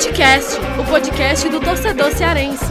Futecast, o podcast do torcedor cearense.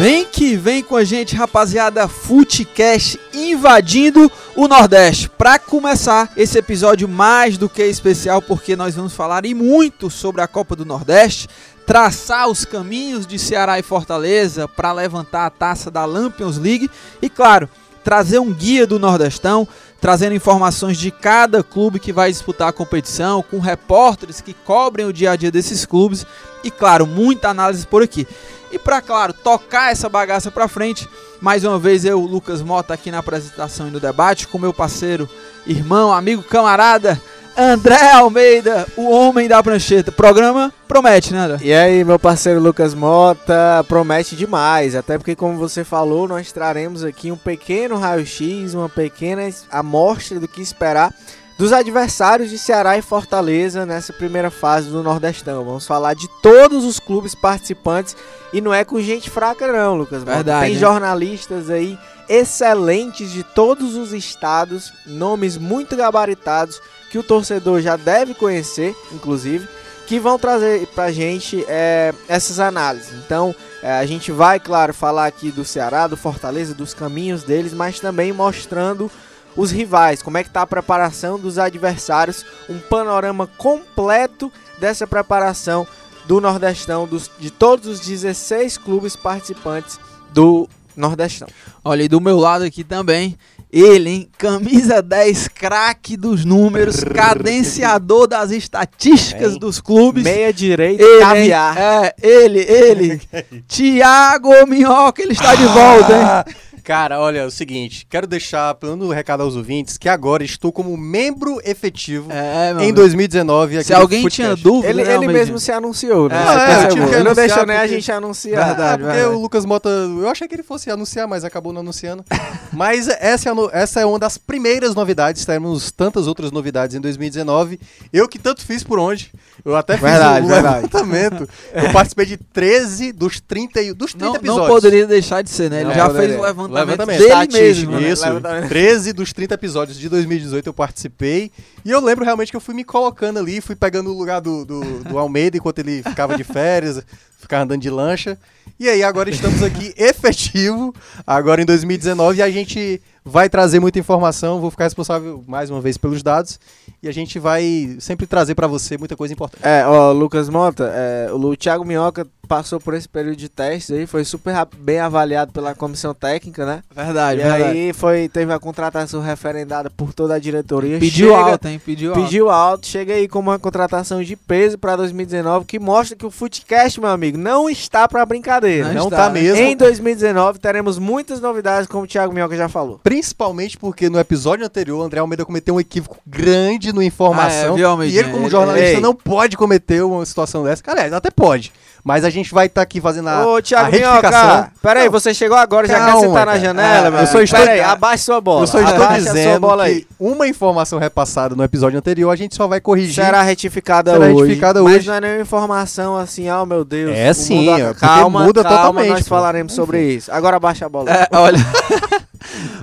Vem que vem com a gente, rapaziada, Futecast invadindo o Nordeste. Para começar esse episódio mais do que especial, porque nós vamos falar e muito sobre a Copa do Nordeste, traçar os caminhos de Ceará e Fortaleza para levantar a taça da Lampions League e, claro, trazer um guia do Nordestão, trazendo informações de cada clube que vai disputar a competição, com repórteres que cobrem o dia a dia desses clubes e, claro, muita análise por aqui. E para, claro, tocar essa bagaça para frente, mais uma vez eu, Lucas Mota, aqui na apresentação e no debate, com meu parceiro, irmão, amigo, camarada, André Almeida, o homem da prancheta. Programa promete, né, André? E aí, meu parceiro Lucas Mota, promete demais. Até porque, como você falou, nós traremos aqui um pequeno raio-x, uma pequena amostra do que esperar dos adversários de Ceará e Fortaleza nessa primeira fase do Nordestão. Vamos falar de todos os clubes participantes e não é com gente fraca não, Lucas. Verdade. Tem hein? jornalistas aí excelentes de todos os estados, nomes muito gabaritados que o torcedor já deve conhecer, inclusive, que vão trazer pra gente é, essas análises. Então, é, a gente vai, claro, falar aqui do Ceará, do Fortaleza, dos caminhos deles, mas também mostrando os rivais, como é que tá a preparação dos adversários, um panorama completo dessa preparação do Nordestão, dos, de todos os 16 clubes participantes do Nordestão. Olha, e do meu lado aqui também, ele, hein? Camisa 10, craque dos números, cadenciador das estatísticas dos clubes. Meia direita, Ele, caviar. É, ele, ele. Tiago Minhoca, ele está de volta, hein? Cara, olha, é o seguinte, quero deixar plano recado aos ouvintes que agora estou como membro efetivo É, meu em amigo. 2019 aqui Se alguém Footcast. tinha dúvida, Ele, né, ele mesmo se anunciou, né? É, é, eu tive que não anunciar deixou nem a porque- gente anunciar. É, Verdade, porque verdade. o Lucas Mota, eu achei que ele fosse anunciar, mas acabou não anunciando. mas essa é, essa é uma das primeiras novidades, teremos tantas outras novidades em 2019. Eu que tanto fiz por onde, eu até fiz Verdade, o verdade. levantamento. Eu participei de 13 dos 30, e- dos 30 Não, episódios. não poderia deixar de ser, né? Ele Não já poderia. fez o levantamento, Levantamento. dele mesmo. né? Isso, Levantamento. 13 dos 30 episódios de 2018 eu participei. E eu lembro realmente que eu fui me colocando ali, fui pegando o lugar do, do, do Almeida enquanto ele ficava de férias, ficava andando de lancha. E aí agora estamos aqui efetivo, agora em 2019, e a gente vai trazer muita informação, vou ficar responsável mais uma vez pelos dados. E a gente vai sempre trazer pra você muita coisa importante. É, ó, Lucas Mota, é, o Thiago Minhoca passou por esse período de testes aí, foi super bem avaliado pela comissão técnica, né? Verdade, e verdade. aí foi, teve a contratação referendada por toda a diretoria. Pediu Chega- alta, hein? Pediu. Pediu alto, chega aí com uma contratação de peso para 2019 que mostra que o Footcast, meu amigo, não está para brincadeira. Não Não está, tá né? mesmo. Em 2019 teremos muitas novidades, como o Thiago Minhoca já falou. Principalmente porque no episódio anterior, o André Almeida cometeu um equívoco grande no informação. Ah, é, viu, e ele, como Ele- jornalista, Ei. não pode cometer uma situação dessa. Aliás, até pode. Mas a gente vai estar aqui fazendo a, Ô, a Thiago retificação. Minhoca, peraí, Não, você chegou agora, já Calma, quer sentar na janela, Ah, eu só amigo. estou- Peraí, abaixe sua bola. Eu só estou a dizendo bola aí. que uma informação repassada no episódio anterior, a gente só vai corrigir. Será retificada Será hoje. retificada mas hoje. não é nenhuma informação assim, oh meu Deus. É sim, ó, porque calma, muda calma, totalmente, nós pô. falaremos sobre isso. Agora abaixa a bola. É, olha,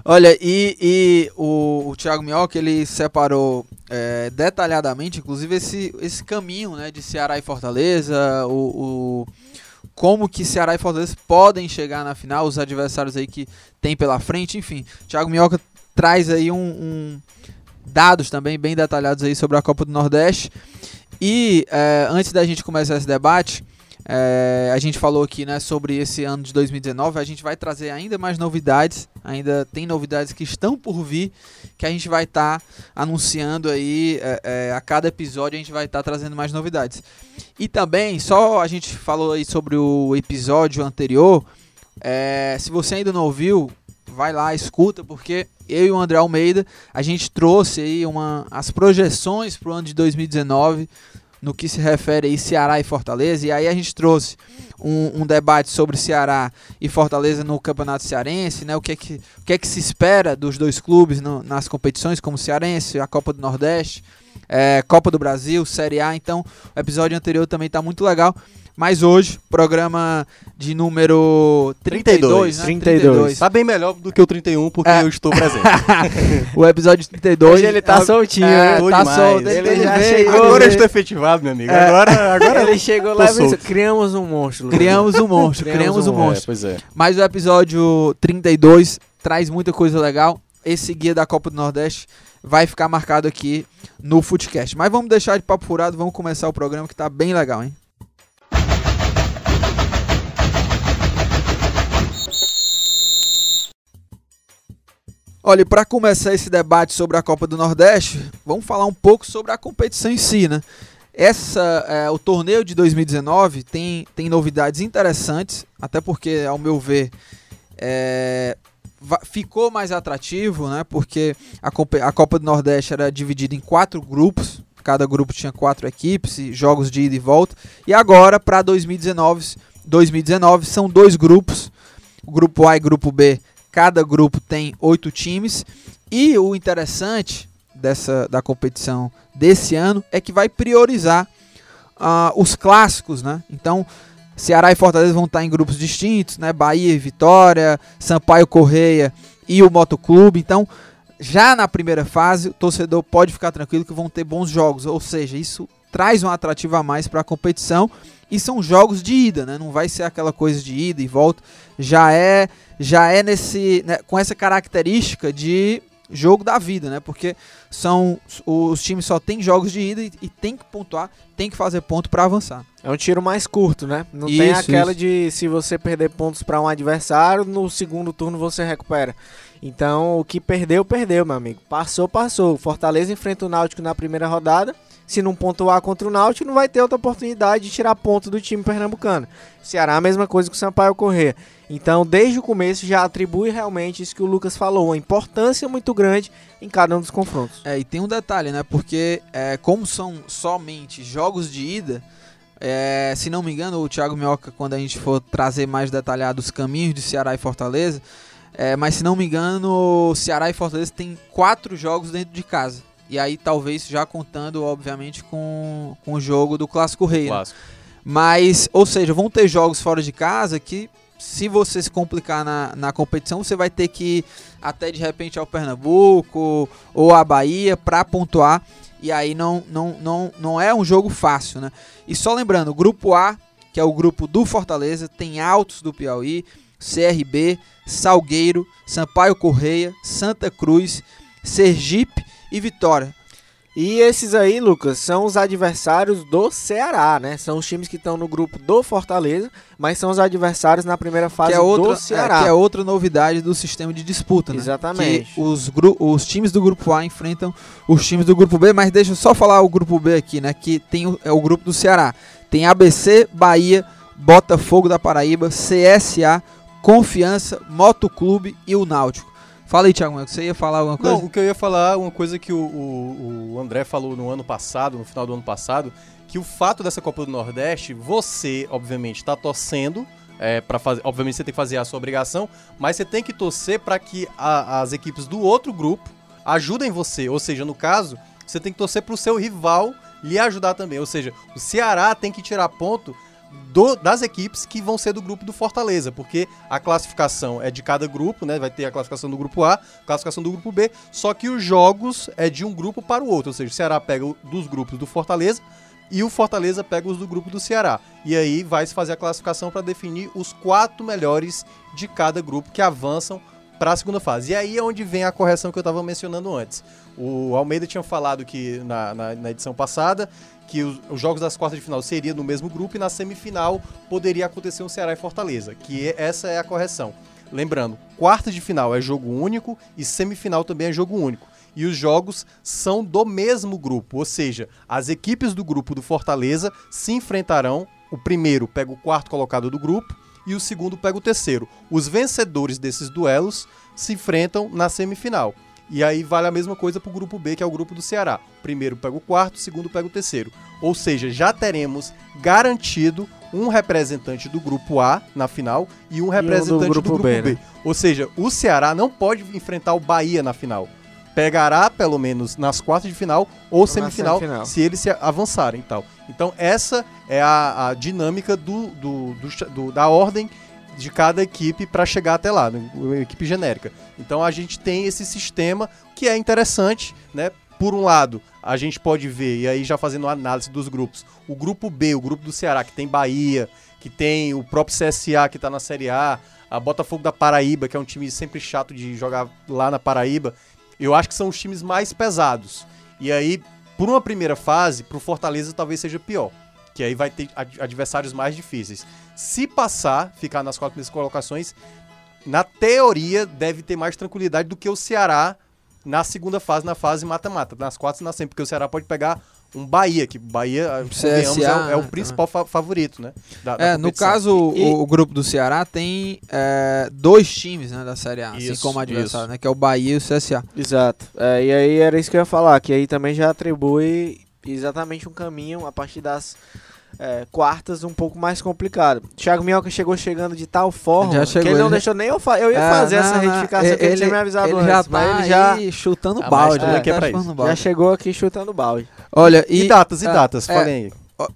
olha, e, e o, o Thiago Minhoca, ele separou é, detalhadamente, inclusive, esse, esse caminho, né, de Ceará e Fortaleza, o, o- como que Ceará e Fortaleza podem chegar na final, os adversários aí que tem pela frente, enfim. Thiago Minhoca traz aí um, um- dados também bem detalhados aí sobre a Copa do Nordeste. E é, antes da gente começar esse debate, é, a gente falou aqui né, sobre esse ano de 2019. A gente vai trazer ainda mais novidades. Ainda tem novidades que estão por vir que a gente vai estar anunciando aí é, é, a cada episódio. A gente vai estar trazendo mais novidades. E também, só a gente falou aí sobre o episódio anterior. é, se você ainda não ouviu, vai lá, escuta, porque eu e o André Almeida a gente trouxe aí uma, as projeções para o ano de 2019 no que se refere aí Ceará e Fortaleza. E aí a gente trouxe um, um debate sobre Ceará e Fortaleza no Campeonato Cearense, né? O que é que, o que, é que se espera dos dois clubes no- nas competições, como Cearense, a Copa do Nordeste, é, Copa do Brasil, Série A. Então, o episódio anterior também está muito legal. Mas hoje, programa de número 32, 32, né? 32. Tá bem melhor do que o 31, porque É. eu estou presente. o episódio 32. Hoje ele tá é- soltinho, é, né? Tá solto. Ele Ele, já veio, chegou, Agora eu estou efetivado, meu amigo. É. Agora, agora Ele chegou lá e criamos um monstro. Lucas." Criamos um monstro, Criamos criamos um um É, monstro. pois é. Mas o episódio 32 traz muita coisa legal. Esse guia da Copa do Nordeste vai ficar marcado aqui no Footcast. Mas vamos deixar de papo furado, vamos começar o programa que tá bem legal, hein? Olha, para começar esse debate sobre a Copa do Nordeste, vamos falar um pouco sobre a competição em si, né? Essa, é, o torneio de 2019 tem, tem novidades interessantes, até porque, ao meu ver, é, ficou mais atrativo, né? Porque a, a Copa do Nordeste era dividida em quatro grupos, cada grupo tinha quatro equipes, jogos de ida e volta. E agora, para 2019, 2019, são dois grupos, o grupo A e grupo B. Cada grupo tem oito times. E o interessante dessa da competição desse ano é que vai priorizar ah, os clássicos, né? Então, Ceará e Fortaleza vão estar em grupos distintos, né? Bahia e Vitória, Sampaio Correia e o Motoclube. Então, já na primeira fase, o torcedor pode ficar tranquilo que vão ter bons jogos. Ou seja, isso traz um atrativo a mais para a competição. E são jogos de ida, né? Não vai ser aquela coisa de ida e volta. Já é, já é nesse, né, com essa característica de jogo da vida, né? Porque são os times só têm jogos de ida e, e tem que pontuar, tem que fazer ponto para avançar. É um tiro mais curto, né? Não tem Isso, aquela isso. de se você perder pontos pra um adversário, no segundo turno você recupera. Então, o que perdeu, perdeu, meu amigo. Passou, passou. Fortaleza enfrenta o Náutico na primeira rodada. Se não pontuar contra o Náutico, não vai ter outra oportunidade de tirar ponto do time pernambucano. Ceará, a mesma coisa que o Sampaio Corrêa. Então, desde o começo, já atribui realmente isso que o Lucas falou, uma importância muito grande em cada um dos confrontos. É, e tem um detalhe, né? Porque é, como são somente jogos de ida, é, se não me engano, o Thiago Minhoca, quando a gente for trazer mais detalhado os caminhos de Ceará e Fortaleza, é, mas se não me engano, Ceará e Fortaleza tem quatro jogos dentro de casa. E aí talvez já contando, obviamente, com, com o jogo do Clássico Rei. né? Clássico. Mas, ou seja, vão ter jogos fora de casa que, se você se complicar na, na competição, você vai ter que ir até de repente ao Pernambuco ou à Bahia para pontuar. E aí não, não, não, não é um jogo fácil, né? E só lembrando, o grupo A, que é o grupo do Fortaleza, tem Altos do Piauí, CRB, Salgueiro, Sampaio Correia, Santa Cruz, Sergipe e Vitória. E esses aí, Lucas, são os adversários do Ceará, né? São os times que estão no grupo do Fortaleza, mas são os adversários na primeira fase que é outra, do Ceará. é, que é outra novidade do sistema de disputa, né? Exatamente. Que os, os times do grupo A enfrentam os times do grupo B, mas deixa eu só falar o grupo B aqui, né? Que tem o, é o grupo do Ceará. Tem ABC, Bahia, Botafogo da Paraíba, CSA, Confiança, Motoclube e o Náutico. Fala aí, Thiago, você ia falar alguma coisa? Não, o que eu ia falar, uma coisa que o, o- o André falou no ano passado, no final do ano passado, que o fato dessa Copa do Nordeste, você, obviamente, está torcendo. É, para fazer, obviamente você tem que fazer a sua obrigação, mas você tem que torcer para que a- as equipes do outro grupo ajudem você. Ou seja, no caso, você tem que torcer para o seu rival lhe ajudar também. Ou seja, o Ceará tem que tirar ponto do- das equipes que vão ser do grupo do Fortaleza, porque a classificação é de cada grupo, né? Vai ter a classificação do grupo A, classificação do grupo B, só que os jogos é de um grupo para o outro, ou seja, o Ceará pega dos grupos do Fortaleza e o Fortaleza pega os do grupo do Ceará. E aí vai se fazer a classificação para definir os quatro melhores de cada grupo que avançam para a segunda fase. E aí é onde vem a correção que eu estava mencionando antes. O Almeida tinha falado que na, na- na edição passada que os, os jogos das quartas de final seriam no mesmo grupo e na semifinal poderia acontecer um Ceará e Fortaleza, que é- essa é a correção. Lembrando, quartas de final é jogo único e semifinal também é jogo único. E os jogos são do mesmo grupo, ou seja, as equipes do grupo do Fortaleza se enfrentarão. O primeiro pega o quarto colocado do grupo e o segundo pega o terceiro. Os vencedores desses duelos se enfrentam na semifinal. E aí vale a mesma coisa para o grupo B, que é o grupo do Ceará. Primeiro pega o quarto, segundo pega o terceiro. Ou seja, já teremos garantido um representante do grupo A na final e um representante do grupo, B. Ou seja, o Ceará não pode enfrentar o Bahia na final. pegará pelo menos nas quartas de final ou na semifinal, semifinal. se eles se avançarem e tal. Então essa é a, a dinâmica do, do- do do- da ordem de cada equipe para chegar até lá, né, equipe genérica. Então a gente tem esse sistema que é interessante, né? Por um lado, a gente pode ver, e aí já fazendo análise dos grupos, o grupo B, o grupo do Ceará, que tem Bahia, que tem o próprio CSA que tá na Série A, a Botafogo da Paraíba, que é um time sempre chato de jogar lá na Paraíba, eu acho que são os times mais pesados. E aí, por uma primeira fase, pro Fortaleza talvez seja pior. Que aí vai ter ad- adversários mais difíceis. Se passar, ficar nas quatro primeiras colocações, na teoria deve ter mais tranquilidade do que o Ceará na segunda fase, na fase mata-mata. Nas quatro e na sempre, porque o Ceará pode pegar um Bahia, que Bahia, convenhamos, é, o- é o né, principal fa- favorito, né? da- da É, no caso, o, E- o grupo do Ceará tem é, dois times né, da Série A, assim Isso, como adversário, isso. né? Que é o Bahia e o CSA. Exato. É, e aí era isso que eu ia falar, que aí também já atribui exatamente um caminho a partir das é, quartas um pouco mais complicado. Thiago Minhoca chegou chegando de tal forma Já chegou, que ele não ele já- deixou nem eu fazer. Eu ia É, fazer não, essa retificação que ele tinha me avisado ele antes, já tá ele já, chutando Ah, balde. né? é Tá chutando isso. balde. já chegou aqui chutando balde. Olha, E, e, datas, e é, datas, é, falem aí.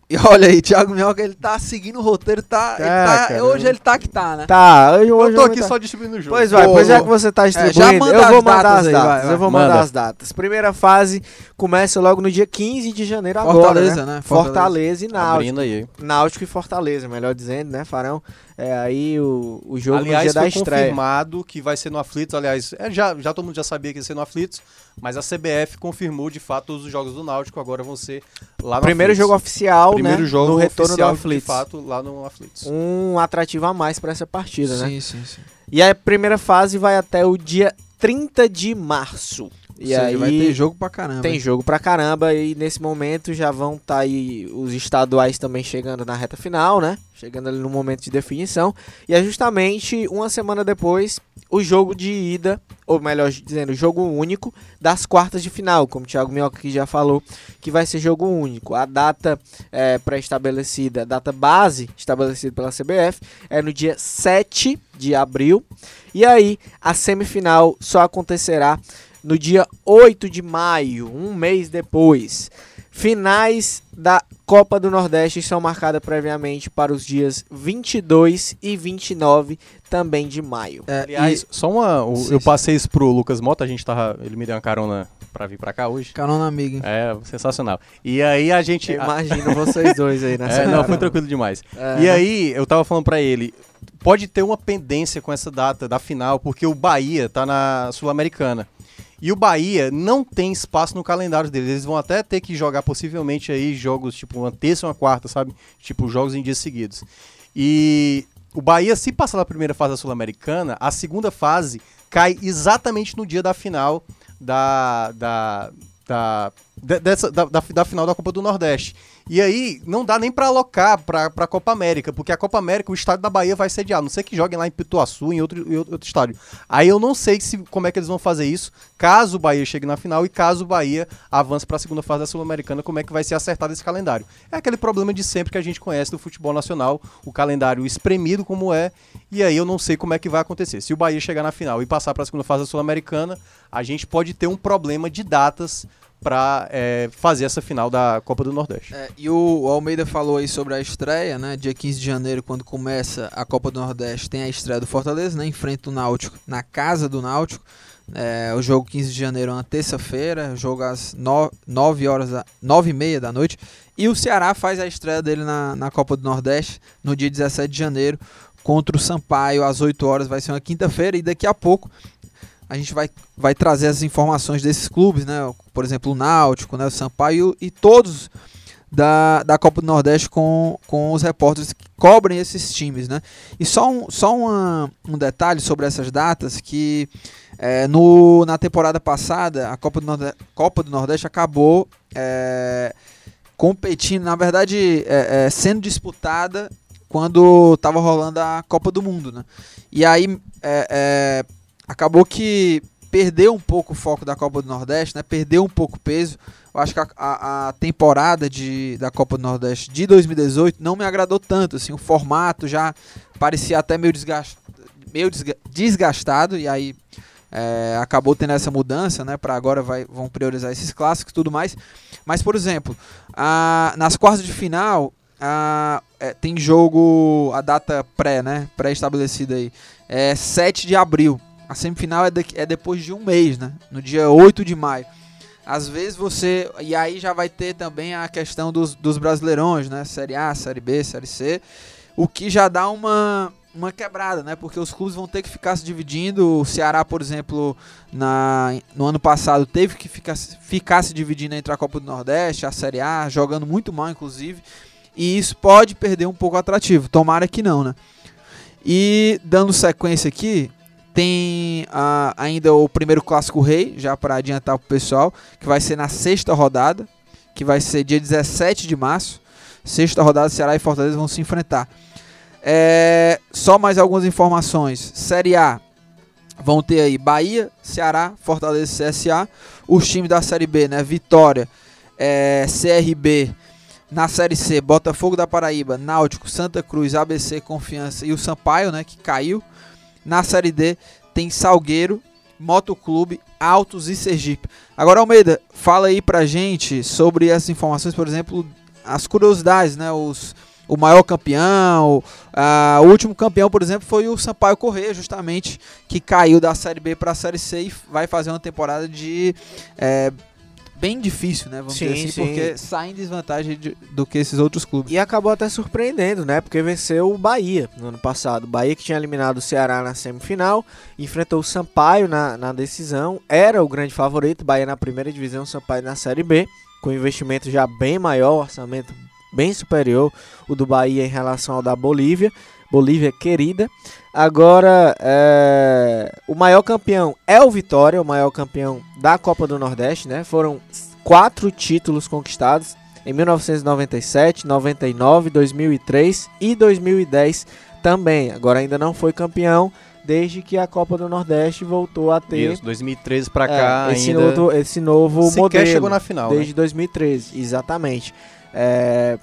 E olha aí, Thiago Minhoca, ele tá seguindo o roteiro, tá, ele Tá, tá- cara, hoje eu- ele tá que tá, né? Tá, hoje, Eu tô aqui tá- só distribuindo o jogo. Pois vai, Ô, pois já ô, que você tá já distribuindo, manda eu as vou mandar datas as aí, datas. vai, vai. Eu vou mandar Manda. as datas. Primeira fase começa logo no dia 15 de janeiro agora, Fortaleza, né? né? Fortaleza, e Náutico. Abrindo aí. Náutico e Fortaleza, melhor dizendo, né, Farão? É aí o, o jogo Aliás, no dia da foi estreia. confirmado que vai ser no Aflitos. Aliás, é, já, já todo mundo já sabia que ia ser no Aflitos, mas a CBF confirmou de fato todos os jogos do Náutico agora vão ser lá no Primeiro Aflitos. jogo oficial, Primeiro né? jogo no retorno oficial, do Aflitos. de fato, lá no Aflitos. Um atrativo a mais para essa partida, né? Sim, sim, sim. E a primeira fase vai até o dia 30 de março. E seja, aí vai ter jogo pra caramba. tem jogo pra caramba e nesse momento já vão estar aí os estaduais também chegando na reta final, né? Chegando ali no momento de definição. E é justamente uma semana depois o jogo de ida, ou melhor dizendo, o jogo único das quartas de final, como o Thiago Minhoca aqui já falou, que vai ser jogo único. A data é, pré-estabelecida, a data base estabelecida pela CBF, é no dia 7 de abril. E aí a semifinal só acontecerá no dia 8 de maio, um mês depois. Finais da Copa do Nordeste são marcadas previamente para os dias 22 e 29 também de maio. É, Aliás, só uma. o- Sim, eu passei isso pro Lucas Mota, a gente tava. Ele me deu uma carona pra vir pra cá hoje. e carona amiga. hein? É, sensacional. E aí a gente. Eu imagino vocês dois aí nessa É, não, foi tranquilo demais. É, E né? aí, eu tava falando pra ele, pode ter uma pendência com essa data da final, porque o Bahia tá na Sul-Americana. E o Bahia não tem espaço no calendário deles. Eles vão até ter que jogar possivelmente aí jogos tipo uma terça uma quarta, sabe? Tipo jogos em dias seguidos. E o Bahia, se passar na primeira fase da Sul-Americana, a segunda fase cai exatamente no dia da final da. da da, de- dessa, da, da, da final da Copa do Nordeste. E aí, não dá nem pra alocar pra, pra Copa América, porque a Copa América, o estádio da Bahia vai sediar. Não sei que joguem lá em Pituaçu, em outro, em outro, estádio. Aí eu não sei se, como é que eles vão fazer isso, caso o Bahia chegue na final e caso o Bahia avance pra segunda fase da Sul-Americana, como é que vai ser acertado esse calendário. É aquele problema de sempre que a gente conhece do futebol nacional, o calendário espremido como é, e aí eu não sei como é que vai acontecer. Se o Bahia chegar na final e passar pra segunda fase da Sul-Americana, a gente pode ter um problema de datas para fazer essa final da Copa do Nordeste. É, e o, Almeida falou aí sobre a estreia, né? Dia 15 de janeiro, quando começa a Copa do Nordeste, tem a estreia do Fortaleza, né? Enfrenta o Náutico na casa do Náutico. É, o jogo 15 de janeiro é uma terça-feira, jogo às 9 horas, da, 9 e meia da noite. E o Ceará faz a estreia dele na, na Copa do Nordeste no dia 17 de janeiro contra o Sampaio às 8 horas. Vai ser uma quinta-feira e daqui a pouco a gente vai, vai trazer as informações desses clubes, né? Por exemplo, o Náutico, né? o Sampaio e todos da, da Copa do Nordeste com, com os repórteres que cobrem esses times, né? E só um, só uma, um detalhe sobre essas datas que é, no, na temporada passada a Copa do, Norde Copa do Nordeste acabou é, competindo, na verdade, é, é, sendo disputada quando estava rolando a Copa do Mundo, né? E aí é, é, acabou que perdeu um pouco o foco da Copa do Nordeste, né? Perdeu um pouco o peso. Eu acho que a, a, a, temporada de, da Copa do Nordeste de 2018 não me agradou tanto. Assim, o formato já parecia até meio, desgast, meio desgastado. E aí é, acabou tendo essa mudança, né? Para agora vai, vão priorizar esses clássicos e tudo mais. Mas, por exemplo, a, nas quartas de final, é, tem jogo, a data pré, né? Pré-estabelecida aí. É 7 de abril. A semifinal é, de, é depois de um mês, né? No dia 8 de maio. Às vezes você. E aí já vai ter também a questão dos, dos brasileirões, né? Série A, Série B, Série C. O que já dá uma, uma quebrada, né? Porque os clubes vão ter que ficar se dividindo. O Ceará, por exemplo, na, no ano passado teve que ficar, ficar se dividindo entre a Copa do Nordeste, a Série A, jogando muito mal, inclusive. E isso pode perder um pouco o atrativo. Tomara que não, né? E dando sequência aqui, tem ainda o primeiro clássico rei, já para adiantar para o pessoal, que vai ser na sexta rodada, que vai ser dia 17 de março. Sexta rodada, Ceará e Fortaleza vão se enfrentar. É, só mais algumas informações. Série A, vão ter aí Bahia, Ceará, Fortaleza e CSA. Os times da Série B, né? Vitória, é, CRB. Na Série C, Botafogo da Paraíba, Náutico, Santa Cruz, ABC, Confiança e o Sampaio, né? Que caiu. Na Série D tem Salgueiro, Motoclube, Altos e Sergipe. Agora, Almeida, fala aí pra gente sobre essas informações, por exemplo, as curiosidades, né? Os, o maior campeão, uh, o último campeão, por exemplo, foi o Sampaio Correia, justamente, que caiu da Série B para a Série C e vai fazer uma temporada de é, bem difícil, né? Vamos sim, dizer assim, sim. porque sai em desvantagem de, do que esses outros clubes. E acabou até surpreendendo, né? Porque venceu o Bahia no ano passado. O Bahia que tinha eliminado o Ceará na semifinal, enfrentou o Sampaio na, na decisão, era o grande favorito, Bahia na primeira divisão, Sampaio na Série B, com investimento já bem maior, orçamento bem superior, o do Bahia em relação ao da Bolívia. Bolívia querida. Agora, é, o maior campeão é o Vitória, o maior campeão da Copa do Nordeste, né? Foram quatro títulos conquistados em 1997, 99, 2003 e 2010 também. Agora ainda não foi campeão desde que a Copa do Nordeste voltou a ter. Isso, 2013 para é, cá esse ainda. Novo, esse novo modelo. chegou na final. Desde né? 2013, exatamente. É,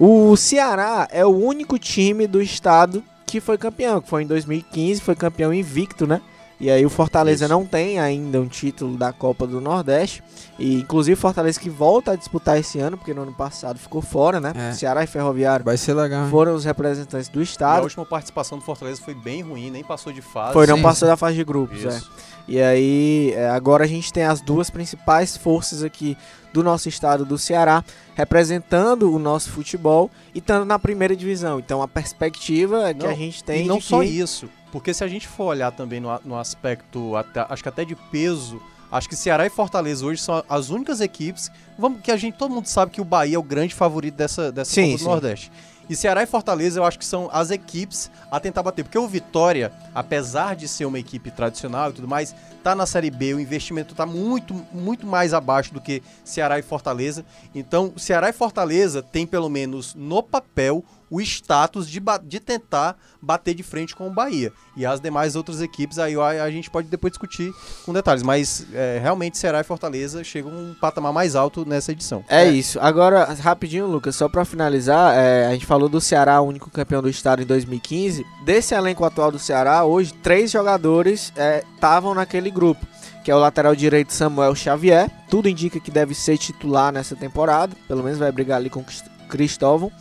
o Ceará é o único time do estado que foi campeão, que foi em 2015, foi campeão invicto, né? E aí o Fortaleza Isso. não tem ainda um título da Copa do Nordeste. E inclusive o Fortaleza que volta a disputar esse ano, porque no ano passado ficou fora, né? É. Ceará e Ferroviário. Vai ser legal. Foram os representantes do estado. E a última participação do Fortaleza foi bem ruim, nem passou de fase. Foi, não sim, passou da fase de grupos, é. E aí, é, agora a gente tem as duas principais forças aqui do nosso estado do Ceará, representando o nosso futebol e estando na primeira divisão. Então a perspectiva é que não, a gente tem. E não que... só isso, porque se a gente for olhar também no, no aspecto, até, acho que até de peso. Acho que Ceará e Fortaleza hoje são as únicas equipes vamos, que a gente todo mundo sabe que o Bahia é o grande favorito dessa, dessa sim, Copa do sim. Nordeste. E Ceará e Fortaleza eu acho que são as equipes a tentar bater. Porque o Vitória, apesar de ser uma equipe tradicional e tudo mais, tá na Série B, o investimento tá muito, muito mais abaixo do que Ceará e Fortaleza. Então, Ceará e Fortaleza tem pelo menos no papel o status de, de tentar bater de frente com o Bahia. E as demais outras equipes, aí a, a gente pode depois discutir com detalhes. Mas é, realmente Ceará e Fortaleza chegam um patamar mais alto nessa edição. É, é. isso. Agora, rapidinho, Lucas, só para finalizar, é, a gente falou do Ceará, o único campeão do estado em 2015. Desse elenco atual do Ceará, hoje, três jogadores estavam é, naquele grupo que é o lateral direito Samuel Xavier. Tudo indica que deve ser titular nessa temporada, pelo menos vai brigar ali com Cristóvão.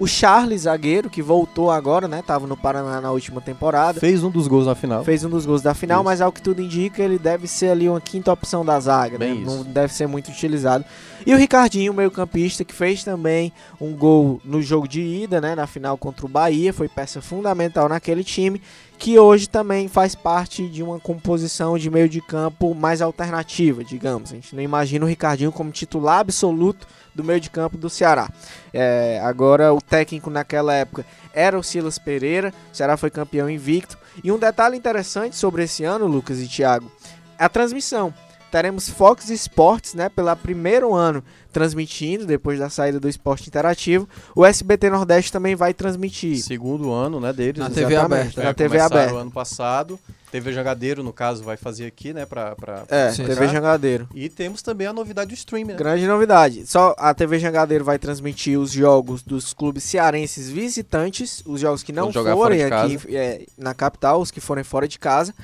O Charles, zagueiro, que voltou agora, né? Tava no Paraná na última temporada. Fez um dos gols na final. Fez um dos gols da final, isso. mas ao que tudo indica, ele deve ser ali uma quinta opção da zaga, né? Não deve ser muito utilizado. E o Ricardinho, meio-campista, que fez também um gol no jogo de ida, né? Na final contra o Bahia, foi peça fundamental naquele time que hoje também faz parte de uma composição de meio de campo mais alternativa, digamos. A gente não imagina o Ricardinho como titular absoluto do meio de campo do Ceará. É, agora, o técnico naquela época era o Silas Pereira, o Ceará foi campeão invicto. E um detalhe interessante sobre esse ano, Lucas e Thiago, é a transmissão teremos Fox Sports, né, pelo primeiro ano transmitindo, depois da saída do esporte interativo. O SBT Nordeste também vai transmitir. Segundo ano, né, deles. Na TV aberta. na TV aberta. ano passado. TV Jangadeiro, no caso, vai fazer aqui, né? Pra, pra, É, Sim. TV Jangadeiro. E temos também a novidade do streaming, né? Grande novidade. Só a TV Jangadeiro vai transmitir os jogos dos clubes cearenses visitantes, os jogos que não forem aqui é, na capital, os que forem fora de casa.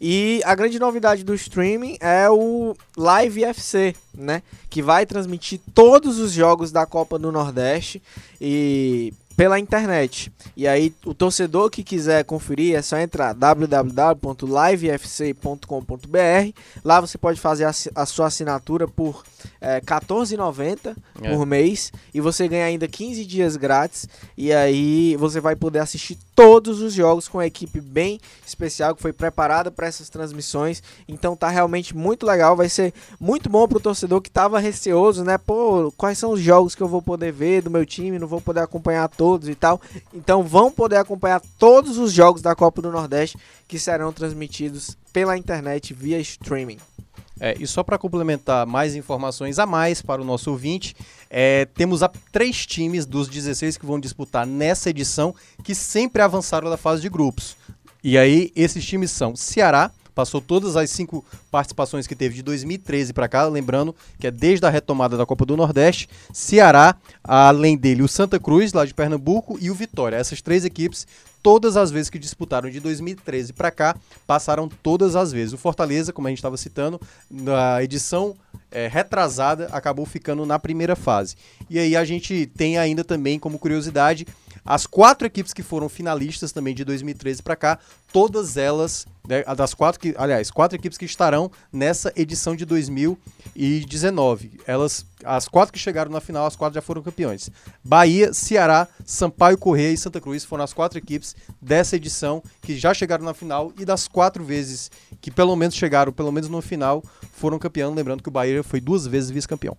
E a grande novidade do streaming é o Live FC, né? Que vai transmitir todos os jogos da Copa do Nordeste e pela internet. E aí o torcedor que quiser conferir é só entrar www.livefc.com.br. Lá você pode fazer a, a sua assinatura por é, R$14,90 É. por mês e você ganha ainda 15 dias grátis. E aí você vai poder assistir todos os jogos com a equipe bem especial que foi preparada para essas transmissões. Então tá realmente muito legal, vai ser muito bom pro torcedor que tava receoso, né? Pô, quais são os jogos que eu vou poder ver do meu time, não vou poder acompanhar todos e tal. Então vão poder acompanhar todos os jogos da Copa do Nordeste que serão transmitidos pela internet via streaming. É, e só para complementar mais informações a mais para o nosso ouvinte, é, temos a, três times dos 16 que vão disputar nessa edição que sempre avançaram da fase de grupos. E aí, esses times são Ceará, passou todas as cinco participações que teve de 2013 para cá, lembrando que é desde a retomada da Copa do Nordeste, Ceará, além dele o Santa Cruz, lá de Pernambuco, e o Vitória. Essas três equipes, todas as vezes que disputaram de 2013 para cá, passaram todas as vezes. O Fortaleza, como a gente estava citando, na edição é, retrasada, acabou ficando na primeira fase. E aí a gente tem ainda também, como curiosidade, as quatro equipes que foram finalistas também de 2013 para cá, todas elas, né, das quatro que, aliás, quatro equipes que estarão nessa edição de 2019. Elas, as quatro que chegaram na final, as quatro já foram campeões. Bahia, Ceará, Sampaio Correia e Santa Cruz foram as quatro equipes dessa edição que já chegaram na final e das quatro vezes que pelo menos chegaram, pelo menos no final, foram campeão. Lembrando que o Bahia foi duas vezes vice-campeão.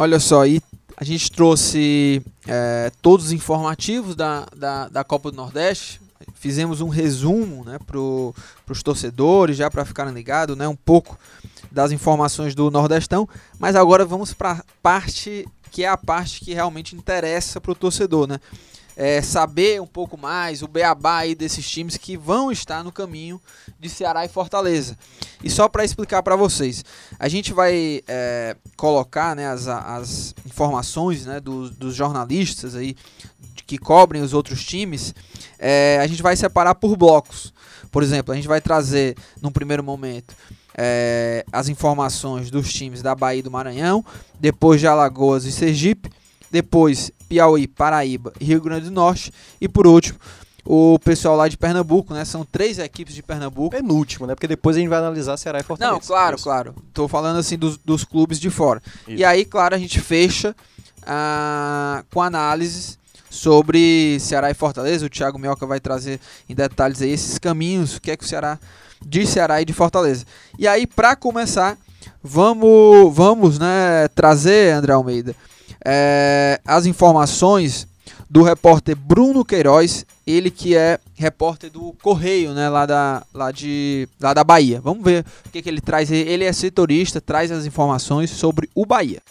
Olha só, aí a gente trouxe é, todos os informativos da, da, da Copa do Nordeste. Fizemos um resumo né, para os torcedores, já para ficarem ligados, né, um pouco das informações do Nordestão. Mas agora vamos para a parte que é a parte que realmente interessa para o torcedor. Né? É, saber um pouco mais o beabá aí desses times que vão estar no caminho de Ceará e Fortaleza. E só para explicar para vocês, a gente vai é, colocar né, as, as informações né, dos, dos jornalistas aí que cobrem os outros times. É, a gente vai separar por blocos. Por exemplo, a gente vai trazer num primeiro momento é, as informações dos times da Bahia e do Maranhão, depois de Alagoas e Sergipe, depois Piauí, Paraíba e Rio Grande do Norte e por último o pessoal lá de Pernambuco, né? São três equipes de Pernambuco. Penúltimo, né? Porque depois a gente vai analisar Ceará e Fortaleza. Não, claro, claro. Tô falando assim dos, dos clubes de fora. Isso. E aí, claro, a gente fecha ah, com análises sobre Ceará e Fortaleza. O Thiago Mioca vai trazer em detalhes aí esses caminhos, o que é que o Ceará de Ceará e de Fortaleza. E aí, para começar, vamos, vamos, né, trazer André Almeida é, as informações do repórter Bruno Queiroz, ele que é repórter do Correio, né, lá da, lá de, lá da Bahia. Vamos ver o que, que ele traz. Ele é setorista, traz as informações sobre o Bahia.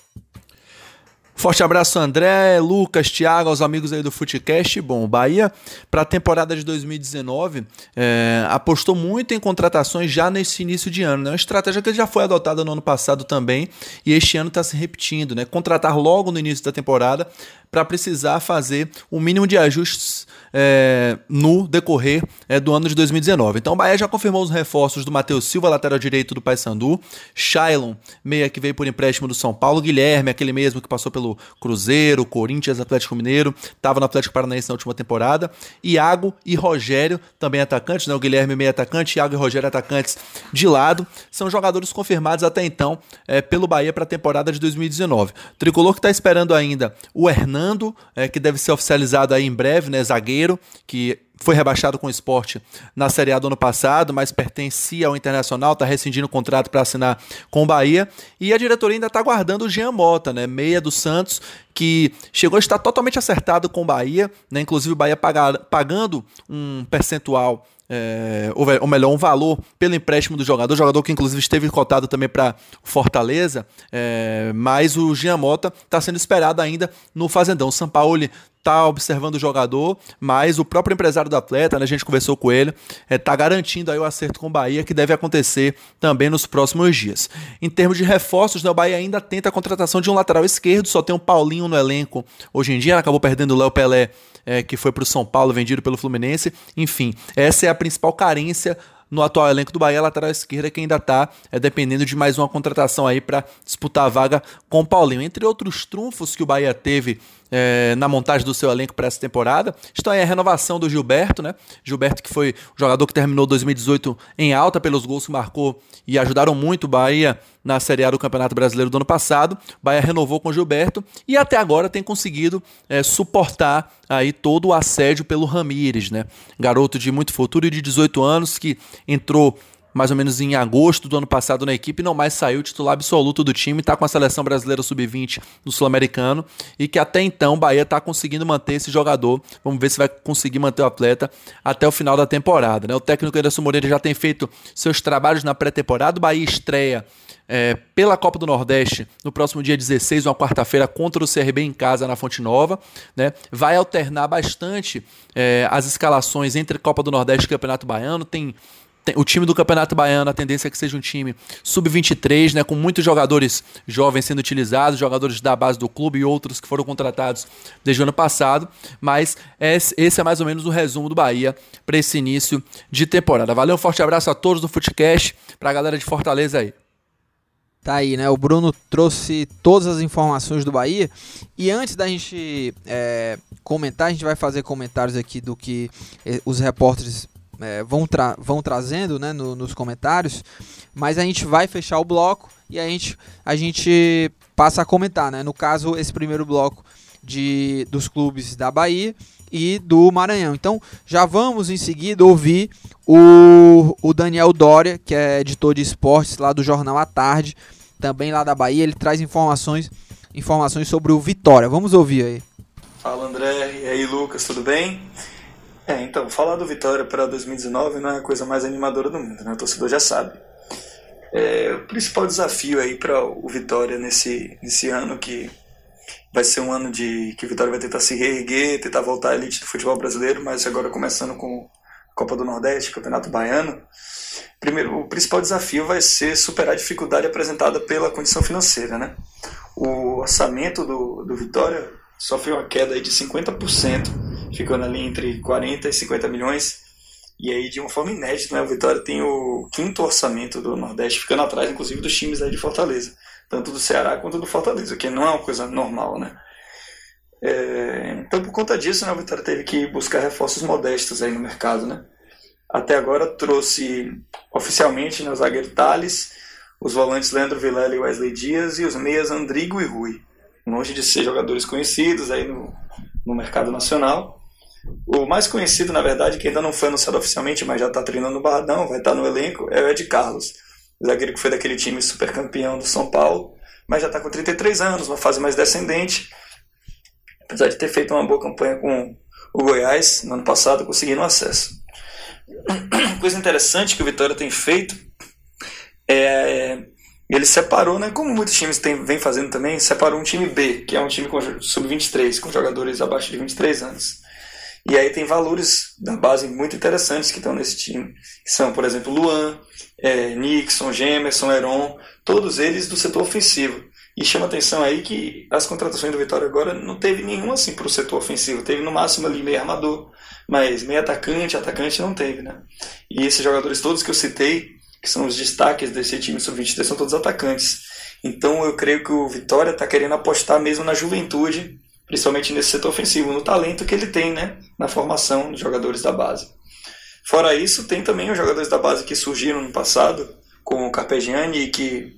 Forte abraço, André, Lucas, Thiago, aos amigos aí do Futecast. Bom, Bahia, para a temporada de 2019, é, apostou muito em contratações já nesse início de ano. Né? Uma estratégia que já foi adotada no ano passado também e este ano está se repetindo. Né? Contratar logo no início da temporada para precisar fazer o mínimo de ajustes é, no decorrer é, do ano de 2019. Então o Bahia já confirmou os reforços do Matheus Silva, lateral direito do Paysandu, Shailon, meia que veio por empréstimo do São Paulo, Guilherme, aquele mesmo que passou pelo Cruzeiro, Corinthians, Atlético Mineiro, estava no Atlético Paranaense na última temporada, Iago e Rogério, também atacantes, né? o Guilherme meia atacante, Iago e Rogério atacantes de lado, são jogadores confirmados até então é, pelo Bahia para a temporada de 2019. O Tricolor que está esperando ainda o Hernando, é, que deve ser oficializado aí em breve, né? zagueiro, que foi rebaixado com o esporte na Série A do ano passado, mas pertencia ao Internacional, está rescindindo o contrato para assinar com o Bahia. E a diretoria ainda está aguardando o Jean Mota, né, meia do Santos, que chegou a estar totalmente acertado com o Bahia, né, inclusive o Bahia paga, pagando um percentual é, ou melhor, um valor pelo empréstimo do jogador, jogador que inclusive esteve cotado também para Fortaleza, é, mas o Jean Mota está sendo esperado ainda no Fazendão. O São Paulo está observando o jogador, mas o próprio empresário do atleta, né, a gente conversou com ele, está é, tá garantindo aí o acerto com o Bahia, que deve acontecer também nos próximos dias. Em termos de reforços, né, o Bahia ainda tenta a contratação de um lateral esquerdo, só tem um Paulinho no elenco hoje em dia, acabou perdendo o Léo Pelé, é, que foi para o São Paulo, vendido pelo Fluminense. Enfim, essa é a principal carência no atual elenco do Bahia, lateral esquerda, que ainda está é, dependendo de mais uma contratação aí para disputar a vaga com o Paulinho. Entre outros trunfos que o Bahia teve é, na montagem do seu elenco para essa temporada. Estão aí a renovação do Gilberto, né? Gilberto, que foi o jogador que terminou 2018 em alta pelos gols que marcou e ajudaram muito o Bahia na Série A do Campeonato Brasileiro do ano passado. Bahia renovou com o Gilberto e até agora tem conseguido é, suportar aí todo o assédio pelo Ramires, né? Garoto de muito futuro e de 18 anos que entrou mais ou menos em agosto do ano passado na equipe, não mais saiu titular absoluto do time, está com a seleção brasileira sub-20 no Sul-Americano e que até então o Bahia está conseguindo manter esse jogador. Vamos ver se vai conseguir manter o atleta até o final da temporada. Né? O técnico Anderson Moreira já tem feito seus trabalhos na pré-temporada. O Bahia estreia é, pela Copa do Nordeste no próximo dia 16, uma quarta-feira, contra o CRB em casa na Fonte Nova. Né? Vai alternar bastante é, as escalações entre Copa do Nordeste e Campeonato Baiano. Tem o time do Campeonato Baiano, a tendência é que seja um time sub-23, né, com muitos jogadores jovens sendo utilizados, jogadores da base do clube e outros que foram contratados desde o ano passado. Mas esse é mais ou menos o resumo do Bahia para esse início de temporada. Valeu, um forte abraço a todos do Footcast, para a galera de Fortaleza aí. Tá aí, né? O Bruno trouxe todas as informações do Bahia. E antes da gente é, comentar, a gente vai fazer comentários aqui do que eh, os repórteres é, vão, tra vão trazendo né, no, nos comentários, mas a gente vai fechar o bloco e a gente, a gente passa a comentar. Né? No caso, esse primeiro bloco de, dos clubes da Bahia e do Maranhão. Então já vamos em seguida ouvir o, o Daniel Dória, que é editor de esportes lá do Jornal à Tarde, também lá da Bahia. Ele traz informações, informações sobre o Vitória. Vamos ouvir aí. Fala André, e aí Lucas, tudo bem? É, então, falar do Vitória para 2019 não é a coisa mais animadora do mundo, né? O torcedor já sabe. É, o principal desafio aí para o Vitória nesse, nesse ano que vai ser um ano de que o Vitória vai tentar se reerguer, tentar voltar à elite do futebol brasileiro, mas agora começando com Copa do Nordeste, Campeonato Baiano. Primeiro, o principal desafio vai ser superar a dificuldade apresentada pela condição financeira, né? O orçamento do, do Vitória sofreu uma queda aí de 50% ficando ali entre 40 e 50 milhões. E aí, de uma forma inédita, né, o Vitória tem o quinto orçamento do Nordeste, ficando atrás, inclusive, dos times aí de Fortaleza, tanto do Ceará quanto do Fortaleza, que não é uma coisa normal, né? É, então, por conta disso, né, o Vitória teve que buscar reforços modestos aí no mercado, né? Até agora trouxe oficialmente né, o zagueiro Thales, os volantes Leandro Vilela e Wesley Dias e os meias Andrigo e Rui. Longe de ser jogadores conhecidos aí no, no mercado nacional, o mais conhecido, na verdade, que ainda não foi anunciado oficialmente, mas já está treinando no Barradão, vai estar tá no elenco, é o Ed Carlos. O zagueiro que foi daquele time super campeão do São Paulo, mas já está com 33 anos, uma fase mais descendente. Apesar de ter feito uma boa campanha com o Goiás no ano passado, conseguindo acesso. Coisa interessante que o Vitória tem feito é. Ele separou, né, como muitos times têm, vem fazendo também, separou um time B, que é um time sub-23, com jogadores abaixo de 23 anos. E aí tem valores da base muito interessantes que estão nesse time, que são, por exemplo, Luan, é, Nixon, Gemerson, Heron, todos eles do setor ofensivo. E chama atenção aí que as contratações do Vitória agora não teve nenhuma assim para o setor ofensivo. Teve no máximo ali meio armador, mas meio atacante, atacante não teve, né? E esses jogadores todos que eu citei, que são os destaques desse time sub-23, são todos atacantes. Então eu creio que o Vitória está querendo apostar mesmo na juventude principalmente nesse setor ofensivo, no talento que ele tem né, na formação dos jogadores da base. Fora isso, tem também os jogadores da base que surgiram no passado, como o Carpegiani, e que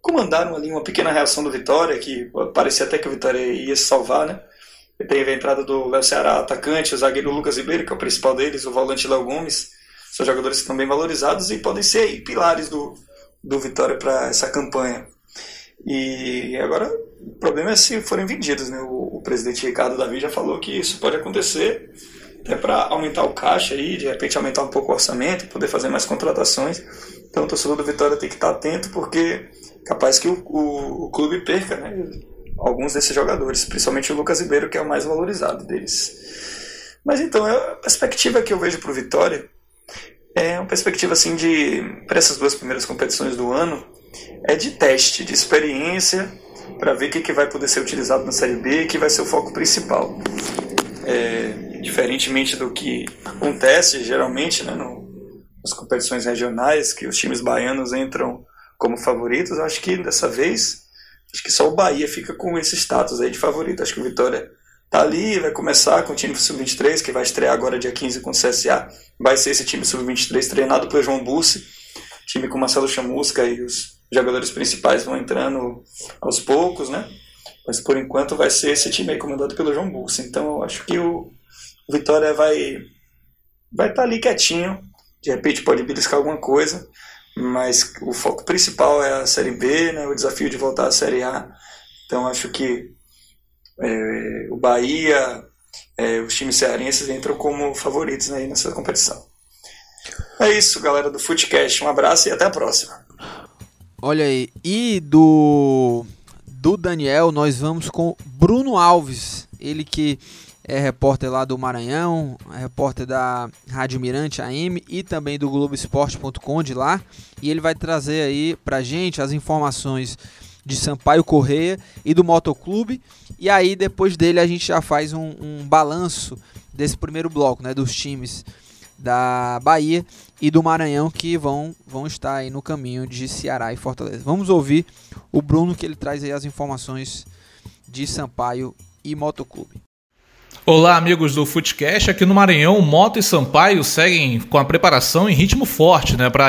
comandaram ali uma pequena reação do Vitória, que parecia até que o Vitória ia se salvar, né? Teve a entrada do Léo Ceará, atacante, o zagueiro Lucas Ribeiro, que é o principal deles, o volante Léo Gomes. São jogadores que estão bem valorizados e podem ser pilares do, do Vitória para essa campanha. E agora o problema é se forem vendidos, né? O, o, presidente Ricardo Davi já falou que isso pode acontecer até para aumentar o caixa aí, de repente aumentar um pouco o orçamento, poder fazer mais contratações. Então o torcedor do Vitória tem que estar atento, porque capaz que o, o, o clube perca né, alguns desses jogadores, principalmente o Lucas Ribeiro, que é o mais valorizado deles. Mas então, a perspectiva que eu vejo para o Vitória é uma perspectiva assim de, para essas duas primeiras competições do ano, é de teste, de experiência, para ver o que, que vai poder ser utilizado na Série B que vai ser o foco principal. É, diferentemente do que acontece geralmente né, no, nas competições regionais, que os times baianos entram como favoritos, acho que dessa vez, acho que só o Bahia fica com esse status aí de favorito. Acho que o Vitória tá ali, vai começar com o time sub-23, que vai estrear agora dia 15 com o CSA. Vai ser esse time sub-23 treinado pelo João Bussi, time com Marcelo Chamusca e os jogadores principais vão entrando aos poucos, né? Mas por enquanto vai ser esse time aí comandado pelo João Bussi. Então eu acho que o Vitória vai vai estar tá ali quietinho. De repente pode beliscar alguma coisa, mas o foco principal é a Série B, né? O desafio de voltar à Série A. Então acho que é, o Bahia, é, os times cearenses entram como favoritos aí nessa competição. É isso, galera do Footcast. Um abraço e até a próxima. Olha aí, e do do Daniel nós vamos com Bruno Alves, ele que é repórter lá do Maranhão, é repórter da Rádio Mirante AM e também do Globoesporte.com de lá, e ele vai trazer aí pra gente as informações de Sampaio Correia e do Motoclube, e aí depois dele a gente já faz um, um balanço desse primeiro bloco, né, dos times da Bahia e do Maranhão que vão, vão estar aí no caminho de Ceará e Fortaleza. Vamos ouvir o Bruno que ele traz aí as informações de Sampaio e Motoclube. Olá, amigos do Footcast. Aqui no Maranhão, Moto e Sampaio seguem com a preparação em ritmo forte né, para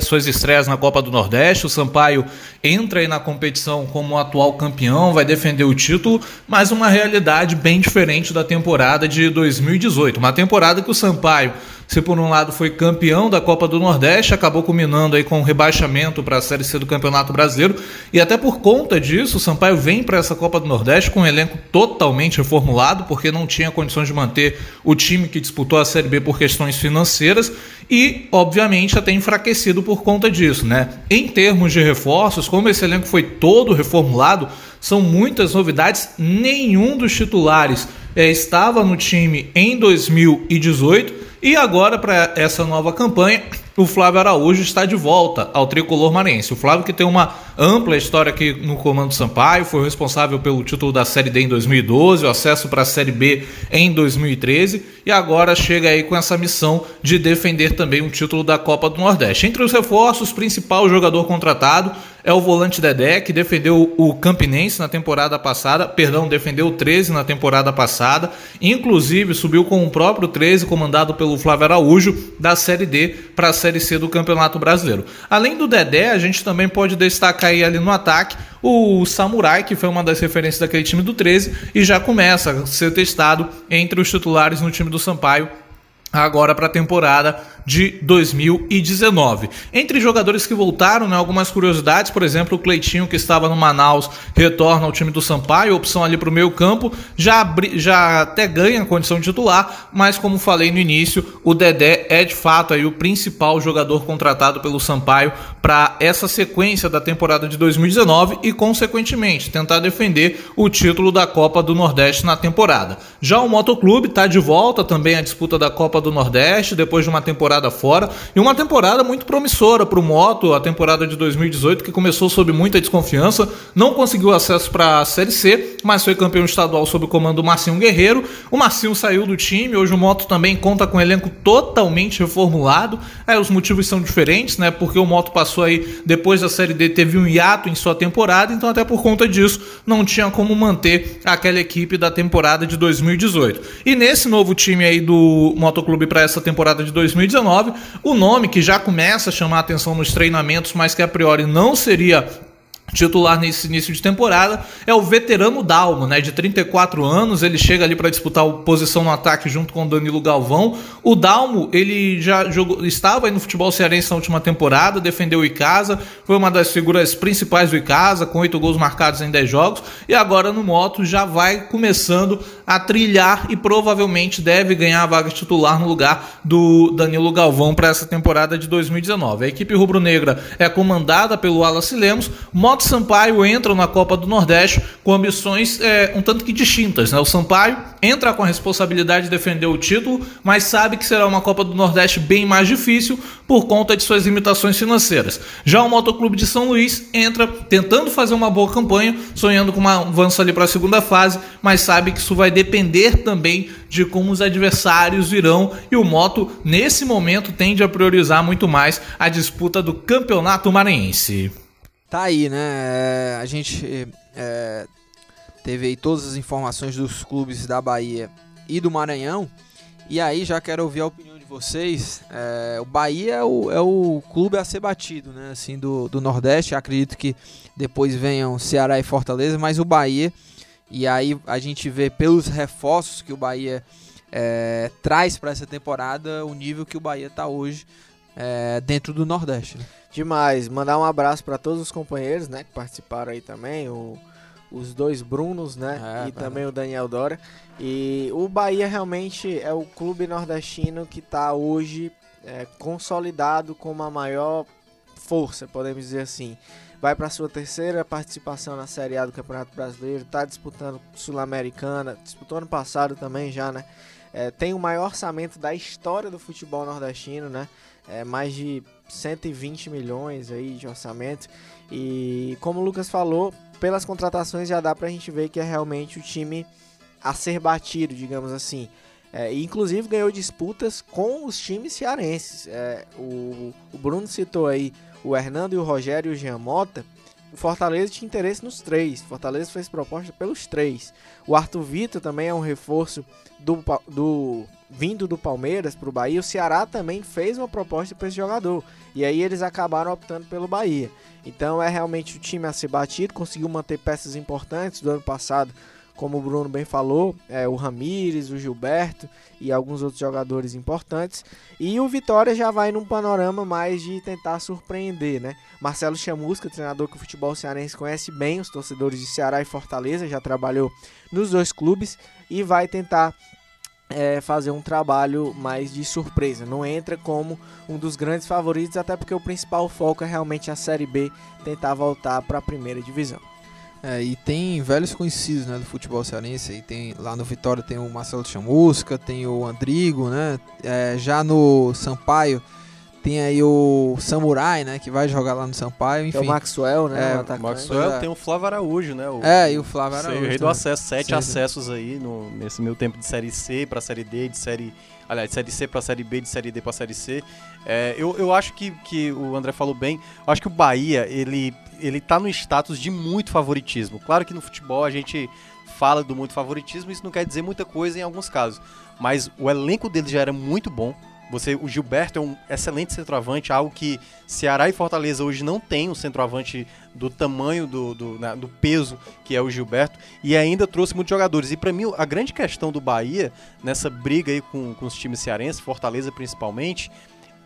suas estreias na Copa do Nordeste. O Sampaio entra aí na competição como atual campeão, vai defender o título, mas uma realidade bem diferente da temporada de 2018. Uma temporada que o Sampaio se por um lado foi campeão da Copa do Nordeste, acabou culminando aí com o rebaixamento para a Série C do Campeonato Brasileiro, e até por conta disso, o Sampaio vem para essa Copa do Nordeste com um elenco totalmente reformulado, porque não tinha condições de manter o time que disputou a Série B por questões financeiras, e obviamente até enfraquecido por conta disso, né? Em termos de reforços, como esse elenco foi todo reformulado, são muitas novidades, nenhum dos titulares é, estava no time em 2018 e agora, para essa nova campanha, o Flávio Araújo está de volta ao tricolor marense. O Flávio que tem uma ampla história aqui no comando Sampaio, foi responsável pelo título da Série D em 2012, o acesso para a Série B em 2013 e agora chega aí com essa missão de defender também o título da Copa do Nordeste. Entre os reforços, principal jogador contratado é o volante Dedé, que defendeu o Campinense na temporada passada, perdão, defendeu o 13 na temporada passada, inclusive subiu com o próprio 13, comandado pelo Flávio Araújo, da Série D para a Série C do Campeonato Brasileiro. Além do Dedé, a gente também pode destacar aí ali no ataque o Samurai, que foi uma das referências daquele time do 13 e já começa a ser testado entre os titulares no time do Sampaio agora para a temporada de 2019. Entre jogadores que voltaram, né, algumas curiosidades, por exemplo, o Cleitinho, que estava no Manaus, retorna ao time do Sampaio, opção ali para o meio campo, já, já até ganha condição de titular, mas como falei no início, o Dedé é de fato aí o principal jogador contratado pelo Sampaio para essa sequência da temporada de 2019 e, consequentemente, tentar defender o título da Copa do Nordeste na temporada. Já o Motoclube está de volta também à disputa da Copa do Nordeste, depois de uma temporada fora, e uma temporada muito promissora para o Moto, a temporada de 2018, que começou sob muita desconfiança, não conseguiu acesso para a Série C, mas foi campeão estadual sob o comando do Marcinho Guerreiro. O Marcinho saiu do time, hoje o Moto também conta com um elenco totalmente reformulado. É, os motivos são diferentes, né? Porque o Moto passou aí, depois da Série D, teve um hiato em sua temporada, então até por conta disso não tinha como manter aquela equipe da temporada de 2018. E nesse novo time aí do Motoclube clube para essa temporada de 2019. O nome que já começa a chamar a atenção nos treinamentos, mas que a priori não seria titular nesse início de temporada é o veterano Dalmo, né, de 34 anos, ele chega ali para disputar posição no ataque junto com o Danilo Galvão. O Dalmo, ele já jogou, estava aí no futebol cearense na última temporada, defendeu o Icasa, foi uma das figuras principais do Icasa, com oito gols marcados em 10 jogos, e agora no Moto já vai começando a trilhar e provavelmente deve ganhar a vaga titular no lugar do Danilo Galvão para essa temporada de 2019. A equipe rubro-negra é comandada pelo Wallace Lemos, Moto Sampaio entra na Copa do Nordeste com ambições é, um tanto que distintas. Né? O Sampaio entra com a responsabilidade de defender o título, mas sabe que será uma Copa do Nordeste bem mais difícil por conta de suas limitações financeiras. Já o Motoclube de São Luís entra tentando fazer uma boa campanha, sonhando com um avanço ali para a segunda fase, mas sabe que isso vai depender também de como os adversários virão e o Moto nesse momento tende a priorizar muito mais a disputa do Campeonato Maranhense. Tá aí, né? É, a gente é, teve aí todas as informações dos clubes da Bahia e do Maranhão. E aí já quero ouvir a opinião de vocês. É, o Bahia é o, é o, clube a ser batido, né? Assim, do, do Nordeste. Acredito que depois venham Ceará e Fortaleza, mas o Bahia. E aí a gente vê pelos reforços que o Bahia é, traz para essa temporada o nível que o Bahia está hoje é, dentro do Nordeste. Né? Demais. Mandar um abraço para todos os companheiros, né, que participaram aí também. O os dois Brunos, né? É, e também o Daniel Dora. E o Bahia realmente é o clube nordestino que está hoje é, consolidado como a maior força, podemos dizer assim. Vai para sua terceira participação na Série A do Campeonato Brasileiro, está disputando Sul-Americana, disputou ano passado também já, né? É, tem o maior orçamento da história do futebol nordestino, né? É, mais de 120 milhões aí de orçamento. E como o Lucas falou, pelas contratações já dá pra gente ver que é realmente o time a ser batido, digamos assim. É, inclusive ganhou disputas com os times cearenses. É, o, o, Bruno citou aí o Hernando e o Rogério e o Jean Mota. O Fortaleza tinha interesse nos três. Fortaleza fez proposta pelos três. O Arthur Vitor também é um reforço do, do vindo do Palmeiras para o Bahia. O Ceará também fez uma proposta para esse jogador. E aí eles acabaram optando pelo Bahia. Então é realmente o time a ser batido, conseguiu manter peças importantes do ano passado, como o Bruno bem falou, é, o Ramires, o Gilberto e alguns outros jogadores importantes. E o Vitória já vai num panorama mais de tentar surpreender, né? Marcelo Chamusca, treinador que o futebol cearense conhece bem, os torcedores de Ceará e Fortaleza, já trabalhou nos dois clubes e vai tentar é, fazer um trabalho mais de surpresa. Não entra como um dos grandes favoritos, até porque o principal foco é realmente a Série B tentar voltar para a primeira divisão. É, e tem velhos conhecidos né, do futebol cearense. Aí tem, lá no Vitória tem o Marcelo Chamusca, tem o Andrigo, né? É, já no Sampaio tem aí o Samurai, né? Que vai jogar lá no Sampaio. Enfim. Tem o Maxwell, né? É, o Maxwell é. tem o Flávio Araújo, né? O, é, e o Flávio Araújo. O rei do acesso. Sete Sim. acessos aí no, nesse meu tempo de Série C pra Série D, de Série... Aliás, de Série C pra Série B, de Série D pra Série C. É, eu, eu acho que, que o André falou bem. Eu acho que o Bahia, ele, ele tá no status de muito favoritismo. Claro que no futebol a gente fala do muito favoritismo, isso não quer dizer muita coisa em alguns casos. Mas o elenco dele já era muito bom você, o Gilberto é um excelente centroavante, algo que Ceará e Fortaleza hoje não tem um centroavante do tamanho, do, do, do peso que é o Gilberto, e ainda trouxe muitos jogadores. E para mim, a grande questão do Bahia, nessa briga aí com, com os times cearenses, Fortaleza principalmente,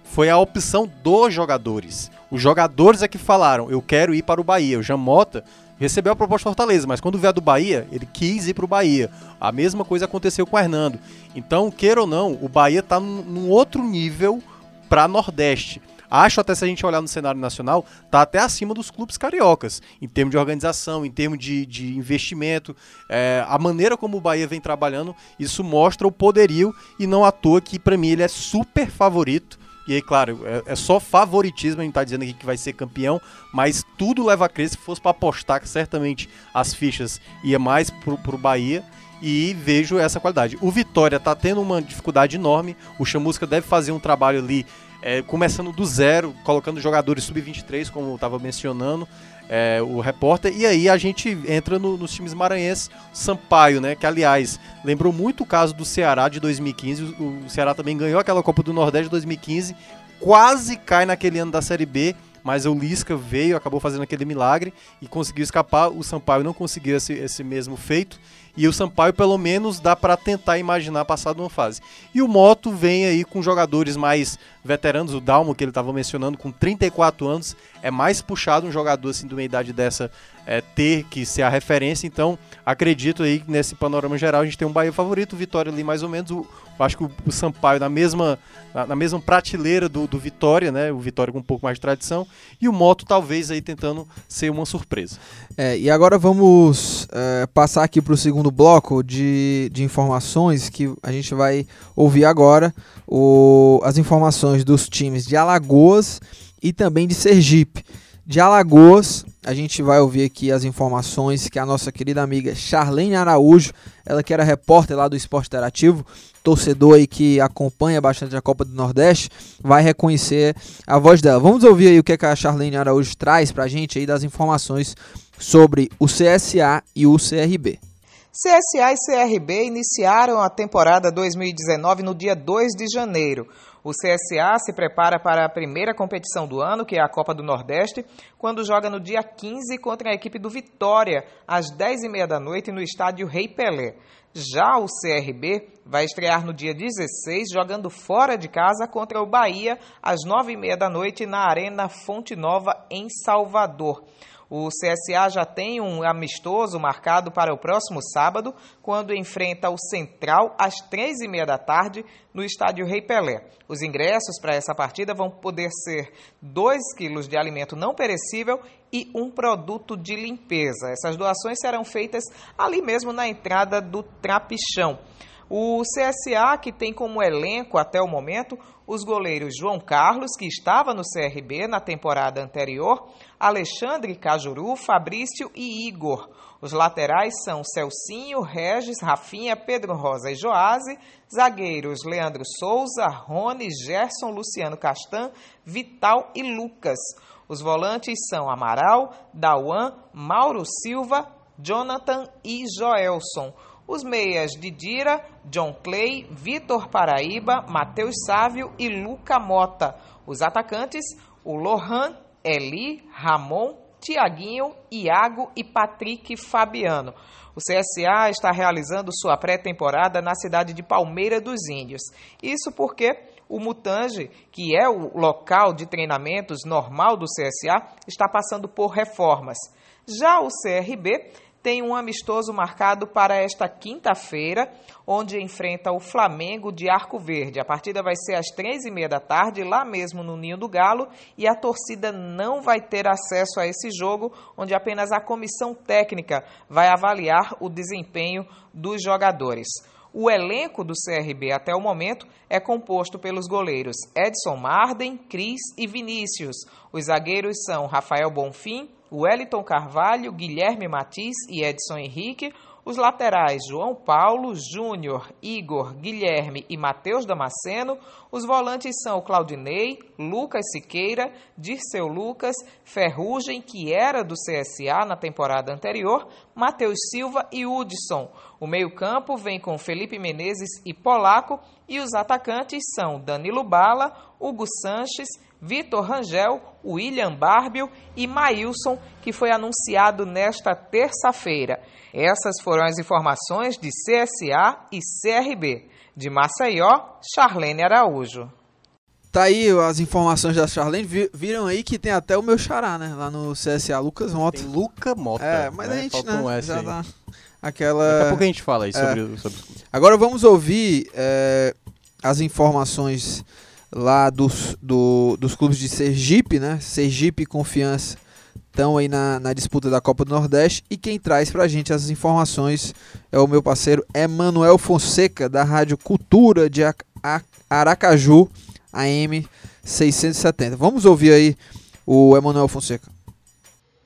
foi a opção dos jogadores. Os jogadores é que falaram: eu quero ir para o Bahia. O Jamota recebeu a proposta do Fortaleza, mas quando a do Bahia, ele quis ir para o Bahia. A mesma coisa aconteceu com o Hernando. Então, queira ou não, o Bahia está num, num, outro nível para Nordeste. Acho até se a gente olhar no cenário nacional, tá até acima dos clubes cariocas, em termos de organização, em termos de, de investimento. É, a maneira como o Bahia vem trabalhando, isso mostra o poderio e não à toa que para mim ele é super favorito e aí, claro, é, é, só favoritismo, a gente tá dizendo aqui que vai ser campeão, mas tudo leva a crer. Se fosse para apostar, que certamente as fichas ia mais pro, pro Bahia. E vejo essa qualidade. O Vitória tá tendo uma dificuldade enorme. O Chamusca deve fazer um trabalho ali, é, começando do zero, colocando jogadores sub-23, como eu estava mencionando é, o repórter. E aí a gente entra no, nos times maranhenses, Sampaio, né? Que aliás lembrou muito o caso do Ceará de 2015. O, o Ceará também ganhou aquela Copa do Nordeste de 2015, quase cai naquele ano da Série B. Mas o Lisca veio, acabou fazendo aquele milagre e conseguiu escapar. O Sampaio não conseguiu esse, esse mesmo feito. E o Sampaio, pelo menos, dá para tentar imaginar passar de uma fase. E o Moto vem aí com jogadores mais veteranos. O Dalmo, que ele estava mencionando, com 34 anos, é mais puxado um jogador assim de uma idade dessa é, ter que ser a referência. Então, acredito aí que nesse panorama geral a gente tem um Bahia favorito, o Vitória ali mais ou menos. O, acho que o, o Sampaio na mesma, na, na, mesma prateleira do, do Vitória, né? O Vitória com um pouco mais de tradição. E o Moto talvez aí tentando ser uma surpresa. É, e agora vamos é, passar aqui para o segundo bloco de, de informações que a gente vai ouvir agora. O, as informações dos times de Alagoas e também de Sergipe. De Alagoas, a gente vai ouvir aqui as informações que a nossa querida amiga Charlene Araújo, ela que era repórter lá do Esporte Interativo, torcedor aí que acompanha bastante a Copa do Nordeste, vai reconhecer a voz dela. Vamos ouvir aí o que, é que a Charlene Araújo traz pra gente aí das informações sobre o CSA e o CRB. CSA e CRB iniciaram a temporada 2019 no dia 2 de janeiro. O CSA se prepara para a primeira competição do ano, que é a Copa do Nordeste, quando joga no dia 15 contra a equipe do Vitória, às 10h30 da noite, no estádio Rei Pelé. Já o CRB vai estrear no dia 16, jogando fora de casa contra o Bahia, às 9h30 da noite, na Arena Fonte Nova, em Salvador. O CSA já tem um amistoso marcado para o próximo sábado, quando enfrenta o Central às três e meia da tarde no estádio Rei Pelé. Os ingressos para essa partida vão poder ser 2 quilos de alimento não perecível e um produto de limpeza. Essas doações serão feitas ali mesmo na entrada do Trapichão. O CSA, que tem como elenco até o momento os goleiros João Carlos, que estava no CRB na temporada anterior, Alexandre Cajuru, Fabrício e Igor. Os laterais são Celcinho, Regis, Rafinha, Pedro Rosa e Joase. Zagueiros Leandro Souza, Rony, Gerson, Luciano Castan, Vital e Lucas. Os volantes são Amaral, Dauan, Mauro Silva, Jonathan e Joelson. Os meias Didira, John Clay, Vitor Paraíba, Matheus Sávio e Luca Mota. Os atacantes, o Lohan, Eli, Ramon, Tiaguinho, Iago e Patrick Fabiano. O CSA está realizando sua pré-temporada na cidade de Palmeira dos Índios. Isso porque o Mutange, que é o local de treinamentos normal do CSA, está passando por reformas. Já o CRB tem um amistoso marcado para esta quinta-feira, onde enfrenta o Flamengo de Arco Verde. A partida vai ser às três e meia da tarde, lá mesmo no Ninho do Galo, e a torcida não vai ter acesso a esse jogo, onde apenas a comissão técnica vai avaliar o desempenho dos jogadores. O elenco do CRB até o momento é composto pelos goleiros Edson Marden, Cris e Vinícius. Os zagueiros são Rafael Bonfim, Wellington Carvalho, Guilherme Matiz e Edson Henrique, os laterais João Paulo, Júnior, Igor, Guilherme e Matheus Damasceno. Os volantes são Claudinei, Lucas Siqueira, Dirceu Lucas, Ferrugem, que era do CSA na temporada anterior, Matheus Silva e Hudson. O meio-campo vem com Felipe Menezes e Polaco. E os atacantes são Danilo Bala, Hugo Sanches, Vitor Rangel, William Barbio e Maílson, que foi anunciado nesta terça-feira. Essas foram as informações de CSA e CRB. De Maceió, Charlene Araújo. Tá aí as informações da Charlene. Viram aí que tem até o meu xará, né? Lá no CSA, Lucas Mota. Tem Luca Mota. É, mas né? a gente Falta né, um S já aí. dá aquela... Daqui a pouco a gente fala aí É. sobre, sobre... Agora vamos ouvir é, as informações lá dos, do- dos clubes de Sergipe, né? Sergipe e Confiança estão aí na, na disputa da Copa do Nordeste e quem traz pra gente as informações é o meu parceiro Emanuel Fonseca, da Rádio Cultura de Aracaju, AM 670. Vamos ouvir aí o Emanuel Fonseca.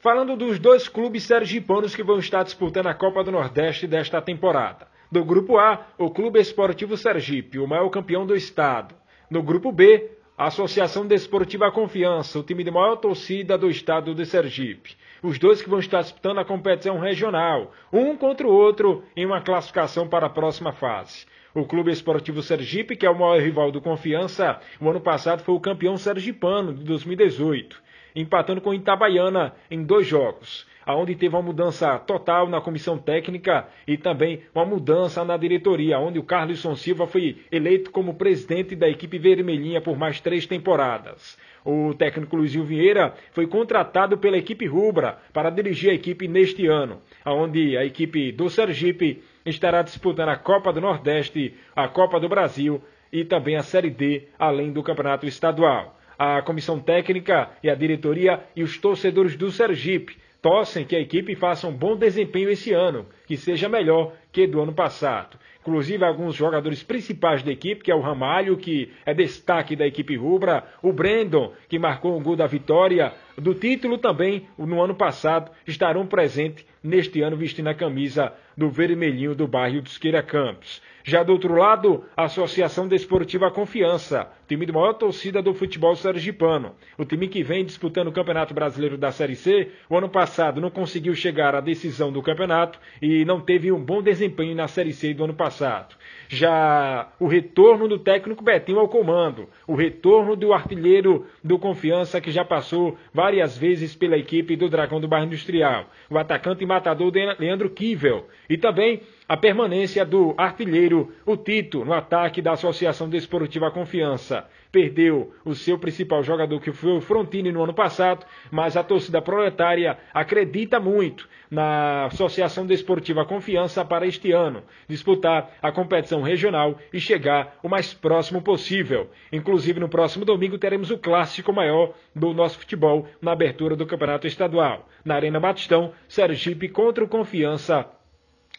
Falando dos dois clubes sergipanos que vão estar disputando a Copa do Nordeste desta temporada. Do grupo A, o Clube Esportivo Sergipe, o maior campeão do estado. No grupo B, a Associação Desportiva Confiança, o time de maior torcida do estado de Sergipe. Os dois que vão estar disputando a competição regional, um contra o outro em uma classificação para a próxima fase. O Clube Esportivo Sergipe, que é o maior rival do Confiança, o ano passado foi o campeão sergipano de 2018. Empatando com Itabaiana em dois jogos, aonde teve uma mudança total na comissão técnica e também uma mudança na diretoria, onde o Carlson Silva foi eleito como presidente da equipe vermelhinha por mais três temporadas. O técnico Luizinho Vieira foi contratado pela equipe rubra para dirigir a equipe neste ano, onde a equipe do Sergipe estará disputando a Copa do Nordeste, a Copa do Brasil e também a Série D, além do Campeonato Estadual. A comissão técnica e a diretoria e os torcedores do Sergipe torcem que a equipe faça um bom desempenho esse ano, que seja melhor que do ano passado. Inclusive alguns jogadores principais da equipe, que é o Ramalho, que é destaque da equipe rubra, o Brandon, que marcou um gol da vitória, do título também, no ano passado, estarão presentes neste ano vestindo a camisa do vermelhinho do bairro dos Queira Campos. Já do outro lado, a Associação Desportiva Confiança, time de maior torcida do futebol sergipano. O time que vem disputando o Campeonato Brasileiro da Série C, o ano passado não conseguiu chegar à decisão do campeonato e não teve um bom desempenho na Série C do ano passado. Já o retorno do técnico Betinho ao comando, o retorno do artilheiro do Confiança que já passou várias vezes pela equipe do Dragão do Bairro Industrial, o atacante e matador Leandro Kivel, e também a permanência do artilheiro, o Tito, no ataque da Associação Desportiva Confiança. Perdeu o seu principal jogador, que foi o Frontini, no ano passado, mas a torcida proletária acredita muito na Associação Desportiva Confiança para este ano, disputar a competição regional e chegar o mais próximo possível. Inclusive, no próximo domingo teremos o clássico maior do nosso futebol na abertura do Campeonato Estadual. Na Arena Batistão, Sergipe contra o Confiança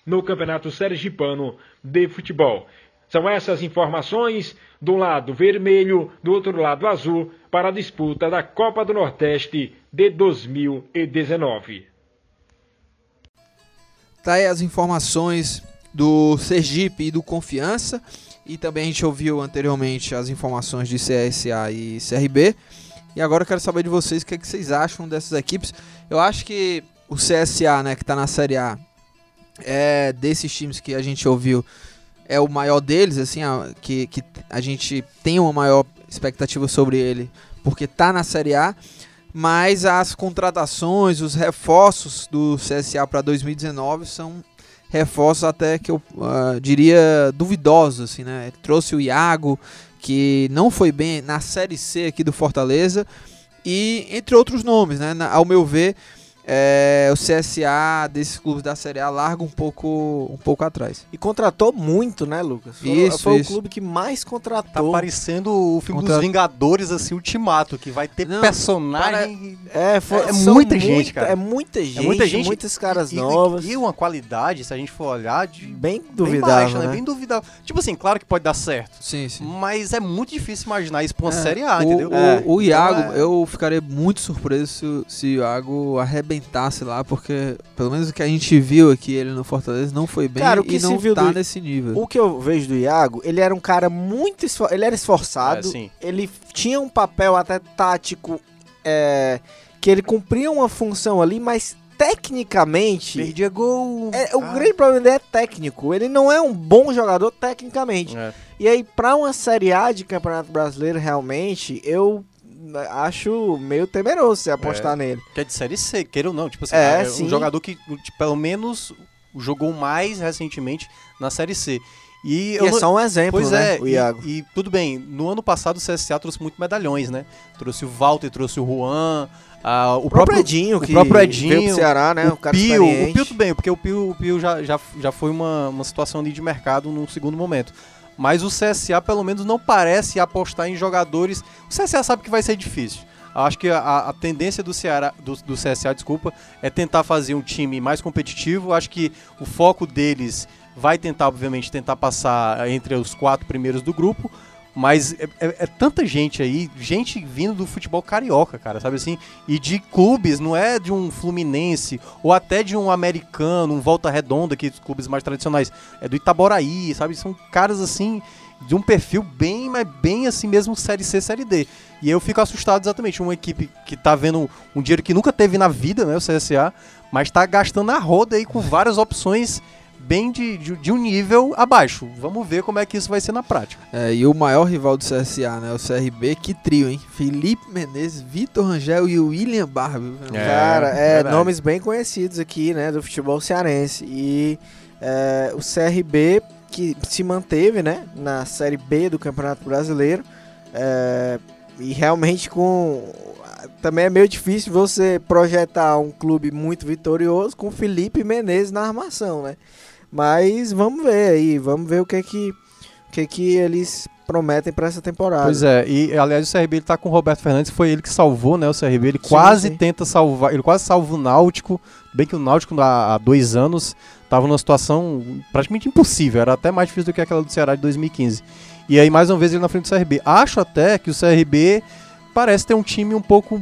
no Campeonato Sergipano de Futebol. São essas informações do lado vermelho, do outro lado azul, para a disputa da Copa do Nordeste de 2019. Tá aí as informações do Sergipe e do Confiança. E também a gente ouviu anteriormente as informações de CSA e CRB. E agora eu quero saber de vocês o que, é que vocês acham dessas equipes. Eu acho que o CSA, né, que está na Série A, é desses times que a gente ouviu é o maior deles, assim, a, que, que a gente tem uma maior expectativa sobre ele, porque tá na Série A, mas as contratações, os reforços do CSA para 2019 são reforços até que eu uh, diria duvidosos, assim, né? Ele trouxe o Iago, que não foi bem na Série C aqui do Fortaleza, e entre outros nomes, né? Na, ao meu ver, é, o CSA desses clubes da Série A larga um pouco, um pouco atrás. E contratou muito, né, Lucas? Foi, isso, foi isso. o clube que mais contratou. Tá parecendo o filme Contra- dos Vingadores, assim, Ultimato, que vai ter Não, personagem... É, foi, É são muita gente, cara. É muita gente, É muita gente. muitas caras e, novas. E, uma qualidade, se a gente for olhar, de bem bem duvidável, baixa, né? né? Bem duvidável. Tipo assim, claro que pode dar certo, Sim, sim. mas é muito difícil imaginar isso pra uma É, Série A, o, entendeu? O, É. o Iago, Então é- eu ficaria muito surpreso se, se o Iago arrebentasse lá, porque pelo menos o que a gente viu aqui ele no Fortaleza não foi bem Cara, o que e se não viu tá do- nesse nível. O que eu vejo do Iago, ele era um cara muito esfor... ele era esforçado, É, sim. ele tinha um papel até tático é, que ele cumpria uma função ali, mas tecnicamente Perdia gol. é, o Ah. grande problema dele é técnico. Ele não é um bom jogador tecnicamente. É. E aí, pra uma Série A de Campeonato Brasileiro, realmente, eu acho meio temeroso você apostar nele. Que é de Série C, queira ou não. Tipo assim, É, é, sim. um jogador que tipo, pelo menos jogou mais recentemente na Série C. E, E eu é não- só um exemplo, Pois né, é, o e- Iago. E, tudo bem, no ano passado o CSA trouxe muito medalhões, né? Trouxe o Walter, trouxe o Juan, ah, o, O próprio Edinho, o que próprio Edinho, veio pro Ceará, né? o um cara Pio, experiente. o Pio tudo bem, porque o Pio, o Pio já, já, já foi uma, uma situação ali de mercado num segundo momento. Mas o CSA pelo menos não parece apostar em jogadores. O CSA sabe que vai ser difícil. Acho que a, a tendência do, Ceará, do, do CSA, desculpa, é tentar fazer um time mais competitivo. Acho que o foco deles vai tentar, obviamente, tentar passar entre os quatro primeiros do grupo. Mas é, é- é tanta gente aí, gente vindo do futebol carioca, cara, sabe assim? E de clubes, não é de um Fluminense, ou até de um americano, um Volta Redonda, que dos clubes mais tradicionais. É do Itaboraí, sabe? São caras assim, de um perfil bem, mas bem assim mesmo, Série C, Série D. E eu fico assustado exatamente, uma equipe que tá vendo um dinheiro que nunca teve na vida, né, o CSA, mas tá gastando a roda aí com várias opções bem de, de, de um nível abaixo. Vamos ver como é que isso vai ser na prática. É, e o maior rival do CSA, né? O CRB, que trio, hein? Felipe Menezes, Vitor Rangel e o William Barba. É, Cara, é, verdade. nomes bem conhecidos aqui, né, do futebol cearense. E é, o CRB, que se manteve, né, na Série B do Campeonato Brasileiro. é, e realmente com... Também é meio difícil você projetar um clube muito vitorioso com Felipe Menezes na armação, né? Mas vamos ver aí, vamos ver o que que, o que, que eles prometem para essa temporada. Pois é, e aliás o CRB ele tá com o Roberto Fernandes, foi ele que salvou, né, o CRB, ele Sim, quase sim. tenta salvar, ele quase salva o Náutico, bem que o Náutico há, há dois anos tava numa situação praticamente impossível, era até mais difícil do que aquela do Ceará de 2015. E aí mais uma vez ele na frente do CRB. Acho até que o CRB parece ter um time um pouco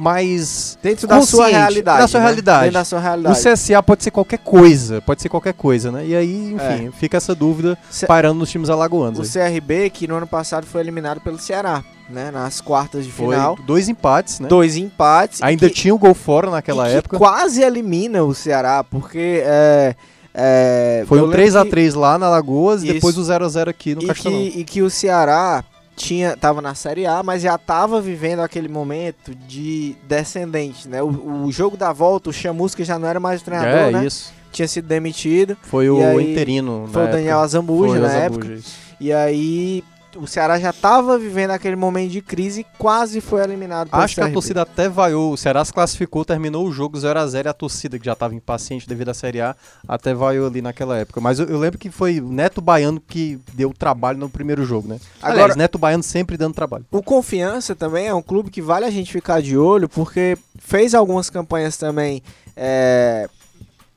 mais Dentro da sua realidade. Da sua né? realidade. Dentro da sua O realidade. CSA pode ser qualquer coisa, pode ser qualquer coisa, né? E aí, enfim, fica essa dúvida C- pairando nos times alagoanos. O aí. CRB, que no ano passado foi eliminado pelo Ceará, né? Nas quartas de Foi final. dois empates, né? Dois empates. Ainda que, tinha o gol fora naquela que época. quase elimina o Ceará, porque é, é, Foi um lembro 3x3 lá na Lagoas e depois o 0x0 aqui no que, e, Castelão. que, e que o Ceará tinha, tava na Série A, mas já tava vivendo aquele momento de descendente, né? O, o jogo da volta, o Chamusca já não era mais o treinador, É, né? isso. Tinha sido demitido. Foi o aí, interino. Foi o Daniel época. Azambuja Foi na Azambuja, época. isso. E aí o Ceará já tava vivendo aquele momento de crise e quase foi eliminado pelo Acho que a CRB. torcida até vaiou. O Ceará se classificou, terminou o jogo 0x0 e a torcida, que já estava impaciente devido à Série A, até vaiou ali naquela época. Mas eu, eu lembro que foi o Neto Baiano que deu trabalho no primeiro jogo, né? Agora- Aliás, Neto Baiano sempre dando trabalho. O Confiança também é um clube que vale a gente ficar de olho, porque fez algumas campanhas também é,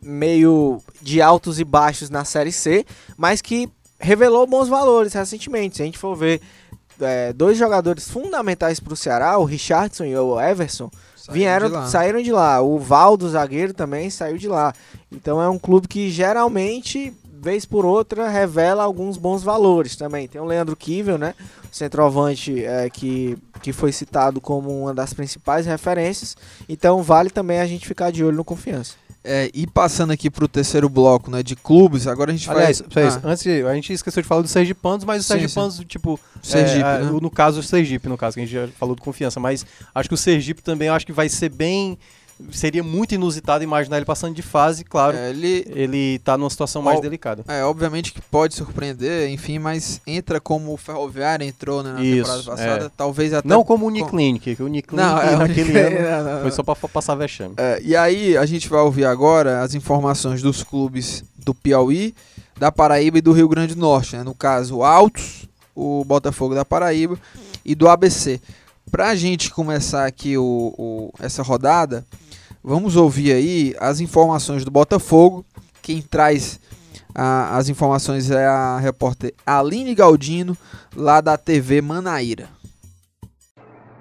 meio de altos e baixos na Série C, mas que revelou bons valores recentemente. Se a gente for ver é, dois jogadores fundamentais para o Ceará, o Richardson e o Everson, vieram, de saíram de lá. O Valdo, zagueiro, também saiu de lá. Então é um clube que geralmente, vez por outra, revela alguns bons valores também. Tem o Leandro Kivel, né? Centroavante é, que, que foi citado como uma das principais referências. Então vale também a gente ficar de olho no confiança. É, e passando aqui pro terceiro bloco, né, de clubes, agora a gente Aliás, vai... Fez, Ah, antes a gente esqueceu de falar do Sergipanos, mas o Sergipanos, tipo. Sergipe, é, né? o- No caso, o Sergipe, no caso, que a gente já falou de confiança. Mas acho que o Sergipe também acho que vai ser bem. Seria muito inusitado imaginar ele passando de fase, claro. é, ele, Ele tá numa situação mais delicada. é, obviamente que pode surpreender, enfim, mas entra como o Ferroviário entrou né, na Isso, temporada passada, é. talvez até... Não como o Uniclinic, que o Uniclinic Não, é, naquele ano não, não, foi só pra fa- passar vexame. É, e aí a gente vai ouvir agora as informações dos clubes do Piauí, da Paraíba e do Rio Grande do Norte, né? no caso o Altos, o Botafogo da Paraíba e do ABC. Pra gente começar aqui o, o- essa rodada, vamos ouvir aí as informações do Botafogo. Quem traz a- as informações é a repórter Aline Galdino, lá da TV Manaíra.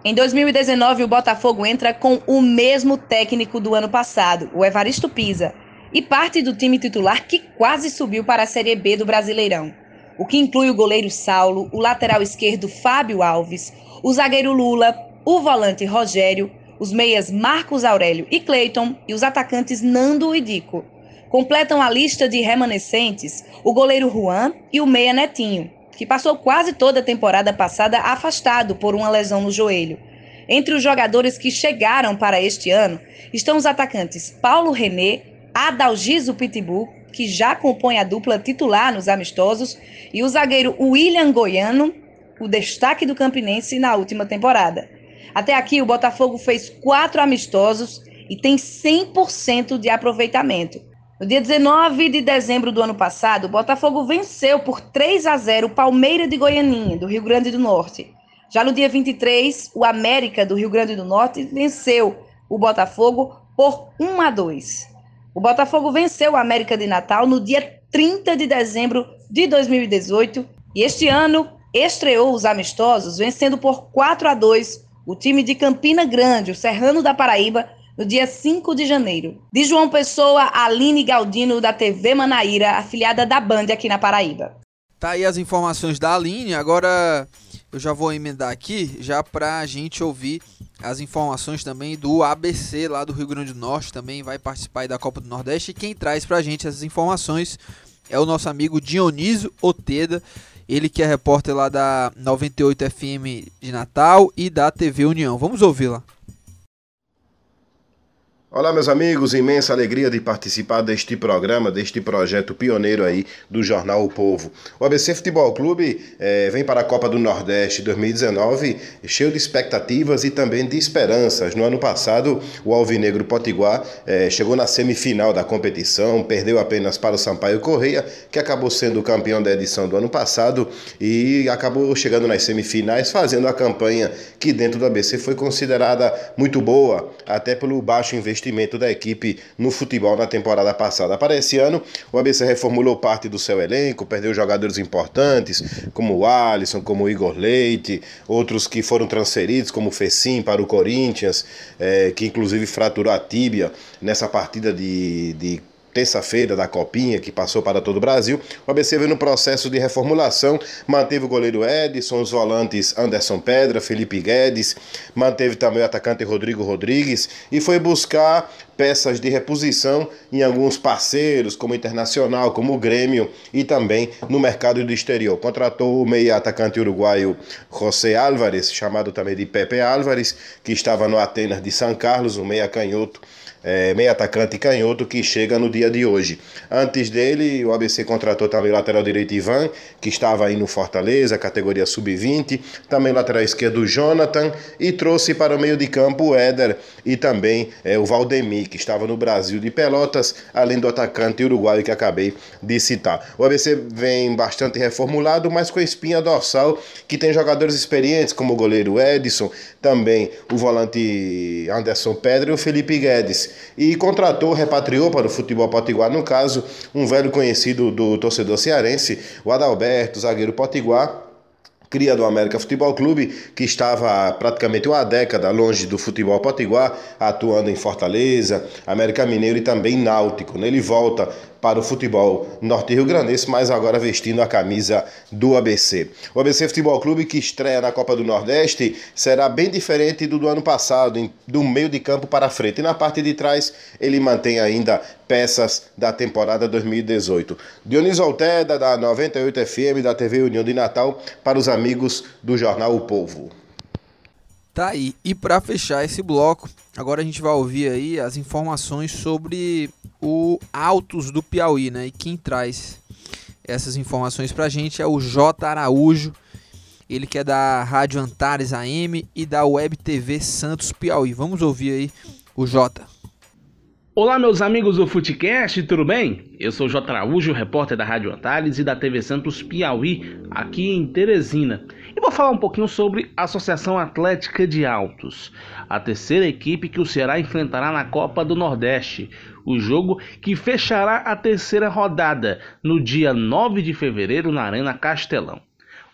Em 2019, o Botafogo entra com o mesmo técnico do ano passado, o Evaristo Pisa, e parte do time titular que quase subiu para a Série B do Brasileirão. O que inclui o goleiro Saulo, o lateral esquerdo Fábio Alves, o zagueiro Lula, o volante Rogério, os meias Marcos Aurélio e Cleiton e os atacantes Nando e Dico. Completam a lista de remanescentes o goleiro Juan e o meia Netinho, que passou quase toda a temporada passada afastado por uma lesão no joelho. Entre os jogadores que chegaram para este ano estão os atacantes Paulo René, Adalgiso Pitbull, que já compõe a dupla titular nos amistosos, e o zagueiro William Goiano, o destaque do Campinense na última temporada. Até aqui, o Botafogo fez quatro amistosos e tem 100% de aproveitamento. No dia 19 de dezembro do ano passado, o Botafogo venceu por 3 a 0 o Palmeira de Goianinha, do Rio Grande do Norte. Já no dia 23, o América do Rio Grande do Norte venceu o Botafogo por 1 a 2. O Botafogo venceu o América de Natal no dia 30 de dezembro de 2018 e este ano estreou os amistosos vencendo por 4 a 2 o time de Campina Grande, o Serrano da Paraíba, no dia 5 de janeiro. De João Pessoa, Aline Galdino, da TV Manaíra, afiliada da Band aqui na Paraíba. Tá aí as informações da Aline, agora eu já vou emendar aqui, já pra gente ouvir as informações também do ABC lá do Rio Grande do Norte, também vai participar da Copa do Nordeste. E quem traz pra gente essas informações é o nosso amigo Dionísio Oteda, ele que é repórter lá da 98 FM de Natal e da TV União. Vamos ouvi-la. Olá, meus amigos, imensa alegria de participar deste programa, deste projeto pioneiro aí do Jornal O Povo. O ABC Futebol Clube eh, vem para a Copa do Nordeste 2019 cheio de expectativas e também de esperanças. No ano passado, o Alvinegro Potiguar eh, chegou na semifinal da competição, perdeu apenas para o Sampaio Correia, que acabou sendo o campeão da edição do ano passado e acabou chegando nas semifinais, fazendo a campanha que dentro do ABC foi considerada muito boa, até pelo baixo investimento investimento da equipe no futebol na temporada passada. Para esse ano, o ABC reformulou parte do seu elenco, perdeu jogadores importantes, como o Alisson, como o Igor Leite, outros que foram transferidos, como o Fecim para o Corinthians, é, que inclusive fraturou a tíbia nessa partida de, de terça-feira da Copinha, que passou para todo o Brasil. O ABC veio no processo de reformulação, manteve o goleiro Edson, os volantes Anderson Pedra, Felipe Guedes, manteve também o atacante Rodrigo Rodrigues e foi buscar peças de reposição em alguns parceiros, como o Internacional, como o Grêmio e também no mercado do exterior. Contratou o meia atacante uruguaio José Álvares, chamado também de Pepe Álvares, que estava no Atenas de São Carlos, o meia canhoto é, meio atacante canhoto que chega no dia de hoje. Antes dele, o ABC contratou também o lateral direito Ivan, que estava aí no Fortaleza, categoria sub-20, também lateral esquerdo Jonathan e trouxe para o meio de campo o Éder e também é, o Valdemir, que estava no Brasil de Pelotas, além do atacante uruguaio que acabei de citar. O ABC vem bastante reformulado, mas com espinha dorsal, que tem jogadores experientes como o goleiro Edson, também o volante Anderson Pedro e o Felipe Guedes e contratou, repatriou para o futebol potiguar, no caso, um velho conhecido do torcedor cearense, o Adalberto, zagueiro potiguar, cria do América Futebol Clube, que estava praticamente uma década longe do futebol potiguar, atuando em Fortaleza, América Mineiro e também Náutico. Ele volta para o futebol norte-rio grandense, mas agora vestindo a camisa do ABC. O ABC Futebol Clube, que estreia na Copa do Nordeste, será bem diferente do do ano passado, do meio de campo para frente. E na parte de trás, ele mantém ainda peças da temporada 2018. Dionísio Alteda, da 98 FM, da TV União de Natal, para os amigos do jornal O Povo. Tá aí. E para fechar esse bloco, agora a gente vai ouvir aí as informações sobre o Autos do Piauí, né? E quem traz essas informações pra gente é o J Araújo, ele que é da Rádio Antares AM e da Web TV Santos Piauí. Vamos ouvir aí o J. Olá, meus amigos do Futecast, tudo bem? Eu sou o J. Araújo, repórter da Rádio Antares e da TV Santos Piauí, aqui em Teresina. E vou falar um pouquinho sobre a Associação Atlética de Altos, a terceira equipe que o Ceará enfrentará na Copa do Nordeste. O jogo que fechará a terceira rodada no dia 9 de fevereiro na Arena Castelão.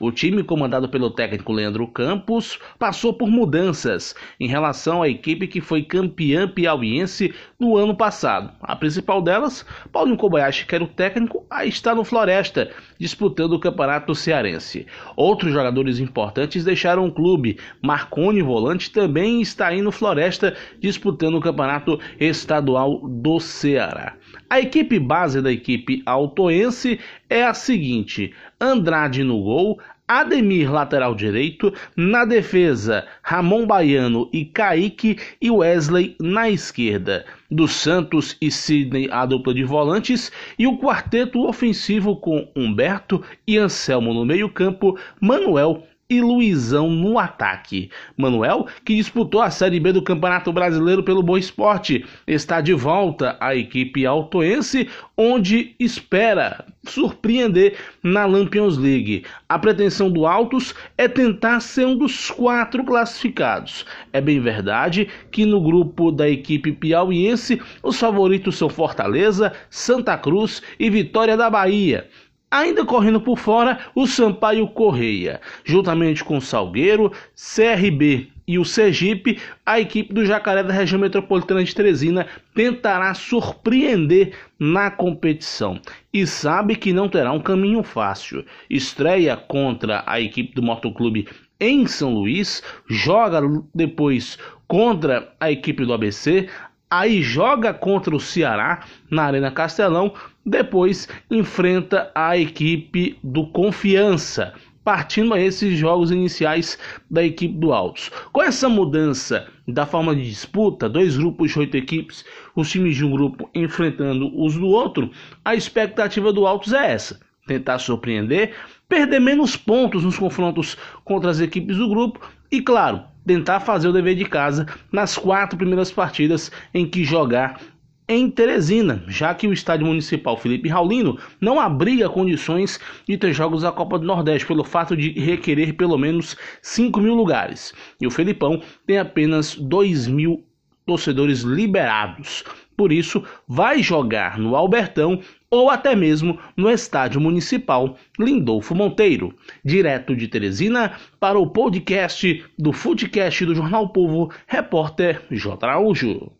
O time comandado pelo técnico Leandro Campos passou por mudanças em relação à equipe que foi campeã piauiense no ano passado. A principal delas, Paulinho Kobayashi, que era o técnico, está no Floresta, disputando o Campeonato Cearense. Outros jogadores importantes deixaram o clube. Marconi, volante, também está aí no Floresta, disputando o Campeonato Estadual do Ceará. A equipe base da equipe autoense é a seguinte: Andrade no gol, Ademir lateral direito, na defesa Ramon Baiano e Kaique e Wesley na esquerda. Do Santos e Sidney a dupla de volantes. E o quarteto ofensivo com Humberto e Anselmo no meio-campo, Manuel e Luizão no ataque. Manuel, que disputou a Série B do Campeonato Brasileiro pelo Boa Esporte, está de volta à equipe altoense, onde espera surpreender na Lampions League. A pretensão do Altos é tentar ser um dos quatro classificados. É bem verdade que no grupo da equipe piauiense os favoritos são Fortaleza, Santa Cruz e Vitória da Bahia. Ainda correndo por fora, o Sampaio Correia, juntamente com o Salgueiro, CRB e o Sergipe, a equipe do Jacaré da região metropolitana de Teresina tentará surpreender na competição e sabe que não terá um caminho fácil. Estreia contra a equipe do Motoclube em São Luís, joga depois contra a equipe do ABC, aí joga contra o Ceará na Arena Castelão, depois enfrenta a equipe do Confiança, partindo a esses jogos iniciais da equipe do Altos. Com essa mudança da forma de disputa, dois grupos de oito equipes, os times de um grupo enfrentando os do outro, a expectativa do Altos é essa: tentar surpreender, perder menos pontos nos confrontos contra as equipes do grupo e, claro, tentar fazer o dever de casa nas quatro primeiras partidas em que jogar em Teresina, já que o estádio municipal Felipe Raulino não abriga condições de ter jogos da Copa do Nordeste, pelo fato de requerer pelo menos 5 mil lugares. E o Felipão tem apenas 2 mil torcedores liberados. Por isso, vai jogar no Albertão ou até mesmo no Estádio Municipal Lindolfo Monteiro. Direto de Teresina para o podcast do Footcast do Jornal Povo, repórter J. Araújo.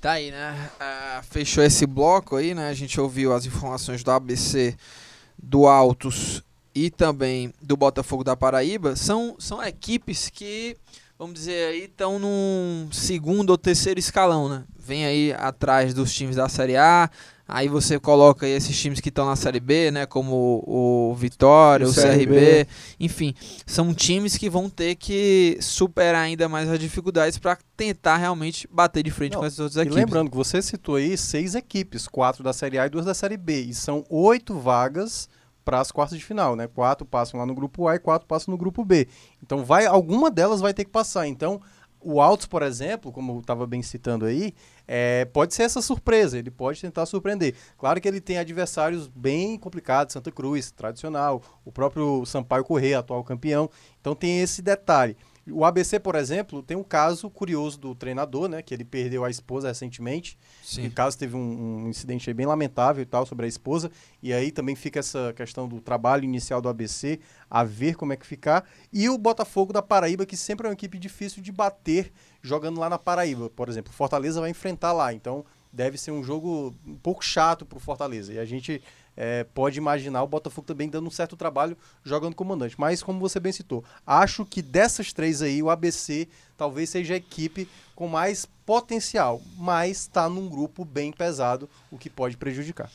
Tá aí, né? Uh, fechou esse bloco aí, né? A gente ouviu as informações do ABC, do Altos e também do Botafogo da Paraíba. São, são equipes que, vamos dizer aí, estão num segundo ou terceiro escalão, né? Vem aí atrás dos times da Série A, Aí você coloca aí esses times que estão na Série B, né? Como o, Vitória, o, o CRB. CRB. Enfim, são times que vão ter que superar ainda mais as dificuldades para tentar realmente bater de frente Não, com essas outras equipes. E lembrando que você citou aí seis equipes, quatro da Série A e duas da Série B. E são oito vagas para as quartas de final, né? Quatro passam lá no grupo A e quatro passam no grupo B. Então vai, alguma delas vai ter que passar. Então o Altos, por exemplo, como eu estava bem citando aí, é, pode ser essa surpresa, ele pode tentar surpreender. Claro que ele tem adversários bem complicados, Santa Cruz, tradicional, o próprio Sampaio Correia, atual campeão, então tem esse detalhe. O ABC, por exemplo, tem um caso curioso do treinador, né? Que ele perdeu a esposa recentemente. Sim. O caso teve um, um incidente bem lamentável e tal sobre a esposa. E aí também fica essa questão do trabalho inicial do ABC, a ver como é que ficar. E o Botafogo da Paraíba, que sempre é uma equipe difícil de bater jogando lá na Paraíba. Por exemplo, Fortaleza vai enfrentar lá. Então deve ser um jogo um pouco chato para o Fortaleza. E a gente é, pode imaginar o Botafogo também dando um certo trabalho jogando comandante. Mas, como você bem citou, acho que dessas três aí, o ABC talvez seja a equipe com mais potencial, mas está num grupo bem pesado, o que pode prejudicar.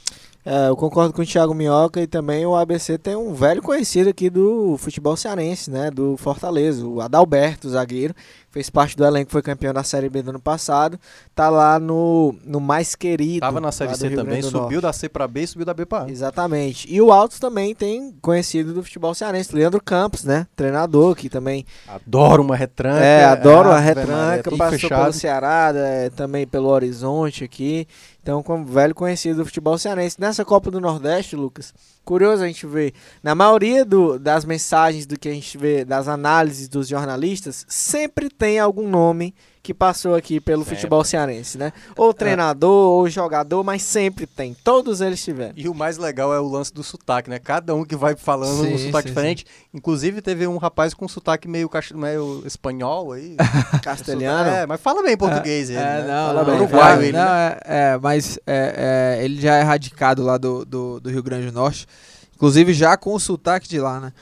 É, eu concordo com o Thiago Minhoca e também o ABC tem um velho conhecido aqui do futebol cearense, né, do Fortaleza, o Adalberto, zagueiro, fez parte do elenco, foi campeão da Série B do ano passado, tá lá no, no mais querido. Tava na Série C também, subiu da C para B e subiu da B para A. Exatamente. E o Altos também tem conhecido do futebol cearense, Leandro Campos, né, treinador que também adoro uma retranca. É, adoro uma retranca, passou fechado. pelo Ceará, é, também pelo Horizonte aqui. Então, como velho conhecido do futebol cearense. Nessa Copa do Nordeste, Lucas, curioso a gente ver, na maioria do, das mensagens do que a gente vê, das análises dos jornalistas, sempre tem algum nome que passou aqui pelo sempre. futebol cearense, né? Ou é. treinador, ou jogador, mas sempre tem. Todos eles tiveram. E o mais legal é o lance do sotaque, né? Cada um que vai falando sim, um sotaque sim, diferente. Sim. Inclusive, teve um rapaz com sotaque meio, meio espanhol aí. Castelhano. É, mas fala bem português é, ele, é, né? Não, fala bem. Uruguai, ele, não, né? é, é, mas é, é, ele já é radicado lá do, do, do Rio Grande do Norte. Inclusive já com o sotaque de lá, né?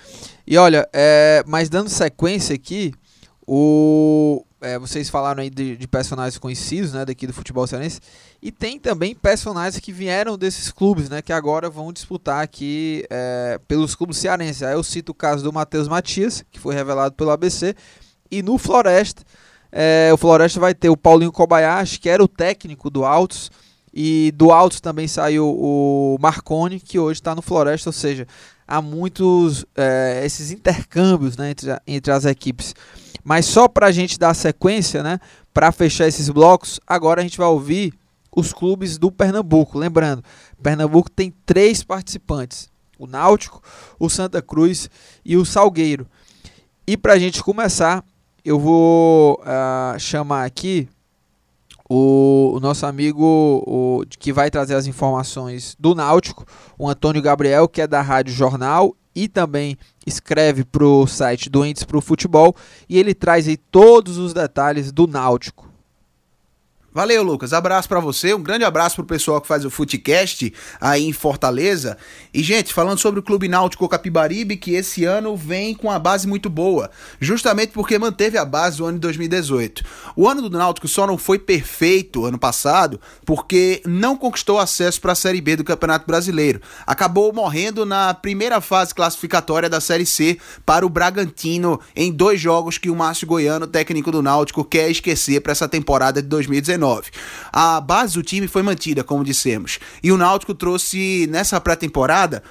E olha, é, mas dando sequência aqui, o, é, vocês falaram aí de, de, personagens conhecidos, né, daqui do futebol cearense, e tem também personagens que vieram desses clubes, né, que agora vão disputar aqui é, pelos clubes cearenses. Aí eu cito o caso do Matheus Matias, que foi revelado pelo ABC, e no Floresta, é, o Floresta vai ter o Paulinho Kobayashi, que era o técnico do Altos, e do Altos também saiu o Marconi, que hoje está no Floresta, ou seja, há muitos é, esses intercâmbios né, entre, entre as equipes. Mas só para a gente dar sequência, né, para fechar esses blocos, agora a gente vai ouvir os clubes do Pernambuco. Lembrando, Pernambuco tem três participantes: o Náutico, o Santa Cruz e o Salgueiro. E para a gente começar, eu vou uh, chamar aqui o, o, nosso amigo o, que vai trazer as informações do Náutico, o Antônio Gabriel, que é da Rádio Jornal e também escreve para o site Doentes para o Futebol e ele traz aí todos os detalhes do Náutico. Valeu, Lucas. Abraço para você. Um grande abraço pro pessoal que faz o Footcast aí em Fortaleza. E, gente, falando sobre o Clube Náutico Capibaribe, que esse ano vem com a base muito boa, justamente porque manteve a base do ano de 2018. O ano do Náutico só não foi perfeito ano passado porque não conquistou acesso para a Série B do Campeonato Brasileiro. Acabou morrendo na primeira fase classificatória da Série C para o Bragantino em dois jogos que o Márcio Goiano, técnico do Náutico, quer esquecer para essa temporada de 2019. A base do time foi mantida, como dissemos, e o Náutico trouxe nessa pré-temporada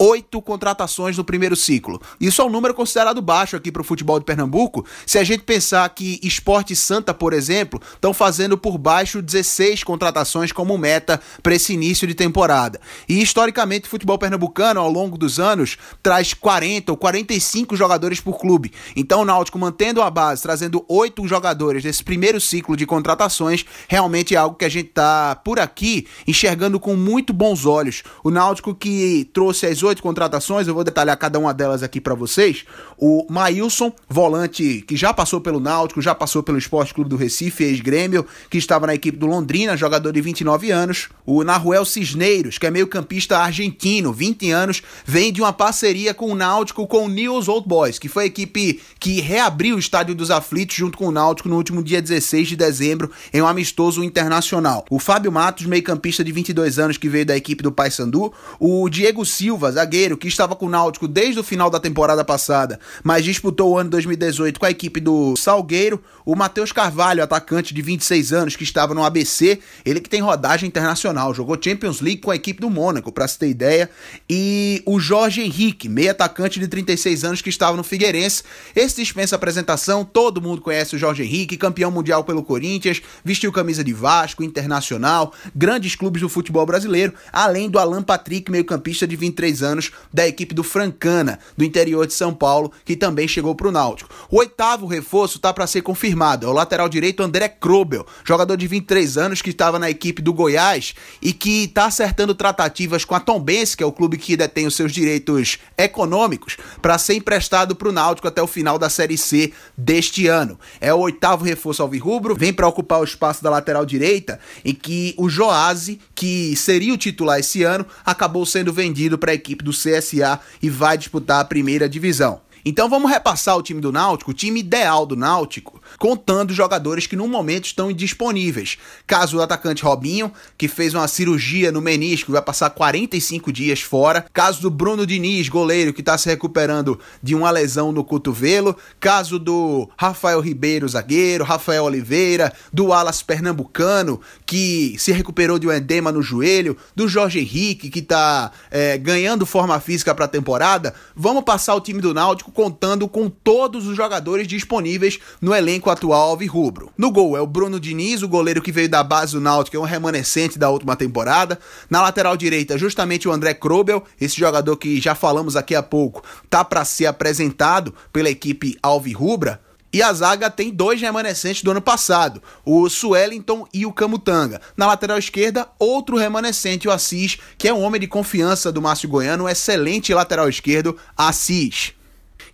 oito contratações no primeiro ciclo. Isso é um número considerado baixo aqui para o futebol de Pernambuco. Se a gente pensar que Esporte Santa, por exemplo, estão fazendo por baixo 16 contratações como meta para esse início de temporada. E historicamente, o futebol pernambucano, ao longo dos anos, traz 40 ou 45 jogadores por clube. Então, o Náutico mantendo a base, trazendo oito jogadores desse primeiro ciclo de contratações, realmente é algo que a gente está por aqui enxergando com muito bons olhos. O Náutico que trouxe as 18 contratações, eu vou detalhar cada uma delas aqui para vocês. O Maílson, volante que já passou pelo Náutico, já passou pelo Esporte Clube do Recife, ex-grêmio, que estava na equipe do Londrina, jogador de 29 anos. O Naruel Cisneiros, que é meio-campista argentino, 20 anos, vem de uma parceria com o Náutico com o News Old Boys, que foi a equipe que reabriu o Estádio dos Aflitos junto com o Náutico no último dia 16 de dezembro em um amistoso internacional. O Fábio Matos, meio-campista de 22 anos, que veio da equipe do Paysandu. O Diego Silva, zagueiro que estava com o Náutico desde o final da temporada passada, mas disputou o ano 2018 com a equipe do Salgueiro. O Matheus Carvalho, atacante de 26 anos que estava no ABC, ele que tem rodagem internacional, jogou Champions League com a equipe do Mônaco, para se ter ideia. E o Jorge Henrique, meio atacante de 36 anos que estava no Figueirense. Esse dispensa apresentação, todo mundo conhece o Jorge Henrique, campeão mundial pelo Corinthians, vestiu camisa de Vasco, Internacional, grandes clubes do futebol brasileiro, além do Alan Patrick, meio-campista de 23 anos anos da equipe do Francana, do interior de São Paulo, que também chegou para o Náutico. O oitavo reforço está para ser confirmado, é o lateral direito André Krobel, jogador de 23 anos que estava na equipe do Goiás e que está acertando tratativas com a Tombense, que é o clube que detém os seus direitos econômicos, para ser emprestado para o Náutico até o final da Série C deste ano. É o oitavo reforço alvirrubro, vem para ocupar o espaço da lateral direita, em que o Joase, que seria o titular esse ano, acabou sendo vendido para a equipe equipe do CSA e vai disputar a primeira divisão. Então vamos repassar o time do Náutico, o time ideal do Náutico, contando jogadores que no momento estão indisponíveis. Caso do atacante Robinho, que fez uma cirurgia no menisco e vai passar 45 dias fora. Caso do Bruno Diniz, goleiro, que está se recuperando de uma lesão no cotovelo. Caso do Rafael Ribeiro, zagueiro. Rafael Oliveira, do Alas Pernambucano, que se recuperou de um edema no joelho. Do Jorge Henrique, que está é, ganhando forma física para a temporada. Vamos passar o time do Náutico contando com todos os jogadores disponíveis no elenco atual alvirrubro. No gol é o Bruno Diniz, o goleiro que veio da base do Náutico, é um remanescente da última temporada. Na lateral direita, justamente o André Krobel, esse jogador que já falamos aqui há pouco, tá para ser apresentado pela equipe alvirrubra. E a zaga tem dois remanescentes do ano passado, o Suellington e o Camutanga. Na lateral esquerda, outro remanescente, o Assis, que é um homem de confiança do Márcio Goiano, um excelente lateral esquerdo, Assis.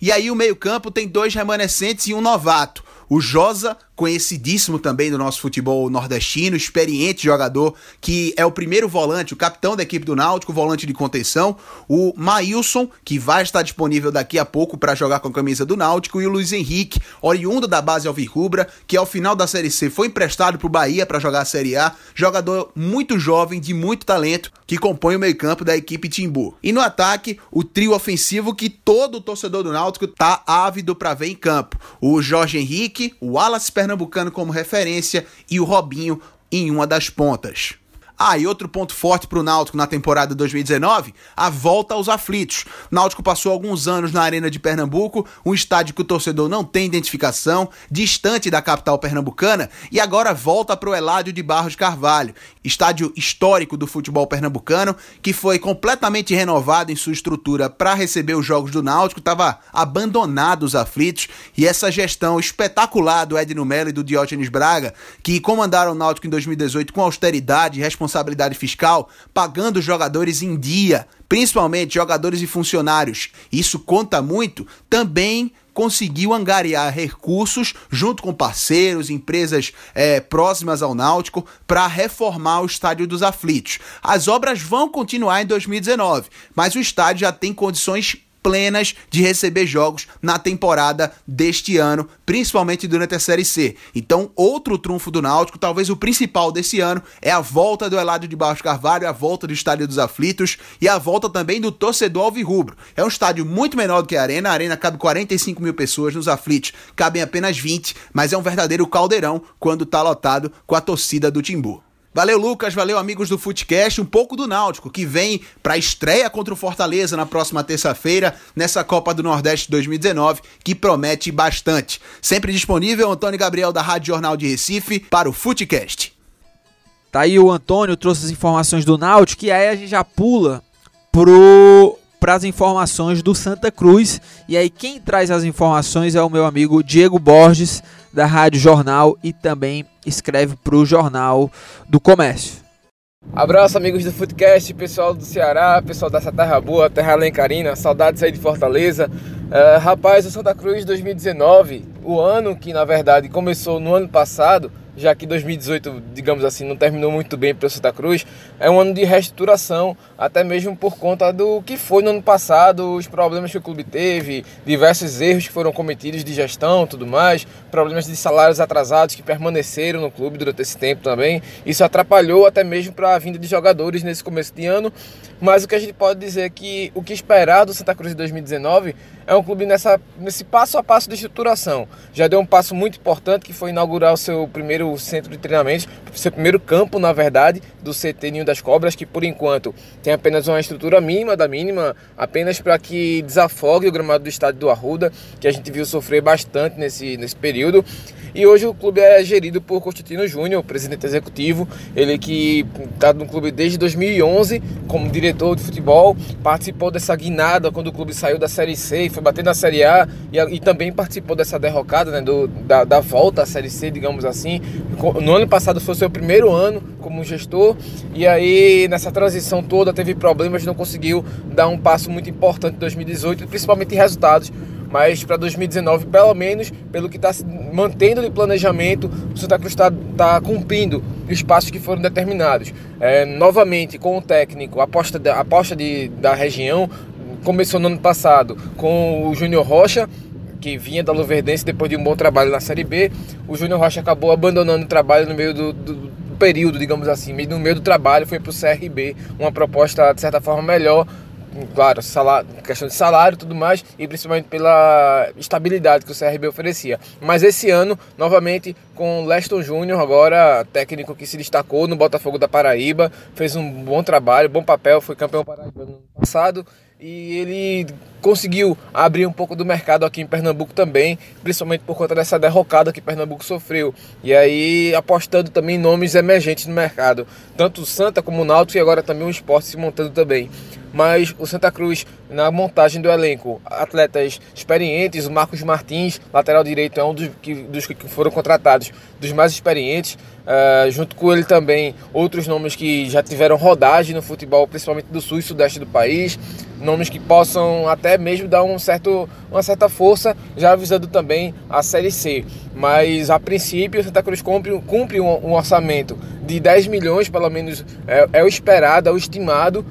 E aí o meio-campo tem dois remanescentes e um novato. O Josa conhecidíssimo também do nosso futebol nordestino, experiente jogador, que é o primeiro volante, o capitão da equipe do Náutico, volante de contenção, o Maílson, que vai estar disponível daqui a pouco para jogar com a camisa do Náutico, e o Luiz Henrique, oriundo da base Alvirrubra, que ao final da Série C foi emprestado para o Bahia para jogar a Série A, jogador muito jovem, de muito talento, que compõe o meio-campo da equipe Timbu. E no ataque, o trio ofensivo que todo torcedor do Náutico tá ávido para ver em campo. O Jorge Henrique, o Wallace pernambucano como referência e o Robinho em uma das pontas. Ah, e outro ponto forte para o Náutico na temporada 2019, a volta aos aflitos. O Náutico passou alguns anos na Arena de Pernambuco, um estádio que o torcedor não tem identificação, distante da capital pernambucana, e agora volta para o Eládio de Barros Carvalho, estádio histórico do futebol pernambucano, que foi completamente renovado em sua estrutura para receber os jogos do Náutico, estava abandonado os aflitos, e essa gestão espetacular do Edno Mello e do Diógenes Braga, que comandaram o Náutico em 2018 com austeridade e responsabilidade fiscal pagando os jogadores em dia, principalmente jogadores e funcionários. Isso conta muito, também conseguiu angariar recursos junto com parceiros, empresas é, próximas ao Náutico para reformar o Estádio dos Aflitos. As obras vão continuar em 2019, mas o estádio já tem condições plenas de receber jogos na temporada deste ano, principalmente durante a Série C. Então, outro trunfo do Náutico, talvez o principal desse ano, é a volta do Eladio de Barros Carvalho, a volta do Estádio dos Aflitos e a volta também do torcedor alvirrubro. É um estádio muito menor do que a Arena, a Arena cabe 45 mil pessoas, nos Aflitos cabem apenas 20, mas é um verdadeiro caldeirão quando está lotado com a torcida do Timbu. Valeu, Lucas. Valeu, amigos do Footcast. Um pouco do Náutico, que vem para a estreia contra o Fortaleza na próxima terça-feira, nessa Copa do Nordeste 2019, que promete bastante. Sempre disponível, Antônio Gabriel, da Rádio Jornal de Recife, para o Footcast. Tá aí o Antônio, trouxe as informações do Náutico, e aí a gente já pula pro para as informações do Santa Cruz. E aí quem traz as informações é o meu amigo Diego Borges, da Rádio Jornal e também escreve para o Jornal do Comércio. Abraço, amigos do Footcast, pessoal do Ceará, pessoal dessa terra boa, terra lencarina, saudades aí de Fortaleza. Uh, rapaz, o Santa Cruz 2019, o ano que na verdade começou no ano passado, já que 2018, digamos assim, não terminou muito bem para o Santa Cruz, é um ano de reestruturação, até mesmo por conta do que foi no ano passado, os problemas que o clube teve, diversos erros que foram cometidos de gestão, tudo mais, problemas de salários atrasados que permaneceram no clube durante esse tempo também. Isso atrapalhou até mesmo para a vinda de jogadores nesse começo de ano, mas o que a gente pode dizer é que o que esperar do Santa Cruz em 2019 é um clube nessa, nesse passo a passo de estruturação. Já deu um passo muito importante que foi inaugurar o seu primeiro centro de treinamentos, seu primeiro campo, na verdade, do CT Ninho das Cobras, que por enquanto tem apenas uma estrutura mínima da mínima, apenas para que desafogue o gramado do estádio do Arruda, que a gente viu sofrer bastante nesse, nesse período. E hoje o clube é gerido por Constantino Júnior, presidente executivo, ele que está no clube desde 2011 como diretor de futebol, participou dessa guinada quando o clube saiu da Série C e foi bater na Série A. E, e também participou dessa derrocada, né, do, da, da volta à Série C, digamos assim. No ano passado foi seu primeiro ano como gestor. E aí nessa transição toda teve problemas, não conseguiu dar um passo muito importante em 2018, principalmente em resultados mas para 2019, pelo menos, pelo que está se mantendo de planejamento, o Santa Cruz está tá cumprindo os passos que foram determinados. É, novamente, com o técnico, a aposta, a aposta de, da região começou no ano passado com o Júnior Rocha, que vinha da Luverdense depois de um bom trabalho na Série B. O Júnior Rocha acabou abandonando o trabalho no meio do, do período, digamos assim, no meio do trabalho, foi para o CRB, uma proposta de certa forma melhor claro, salário, questão de salário e tudo mais, e principalmente pela estabilidade que o CRB oferecia. Mas esse ano, novamente, com Leston Júnior, agora técnico que se destacou no Botafogo da Paraíba, fez um bom trabalho, bom papel, foi campeão paraibano no ano passado, e ele conseguiu abrir um pouco do mercado aqui em Pernambuco também, principalmente por conta dessa derrocada que Pernambuco sofreu. E aí apostando também em nomes emergentes no mercado, tanto o Santa como o Náutico e agora também o Esporte se montando também mas o Santa Cruz, na montagem do elenco, atletas experientes, o Marcos Martins, lateral direito, é um dos que, dos que foram contratados, dos mais experientes, uh, junto com ele também outros nomes que já tiveram rodagem no futebol, principalmente do sul e sudeste do país, nomes que possam até mesmo dar um certo, uma certa força, já avisando também a Série C. Mas a princípio o Santa Cruz cumpre, cumpre um, um orçamento de 10 milhões, pelo menos é, é o esperado, é o estimado,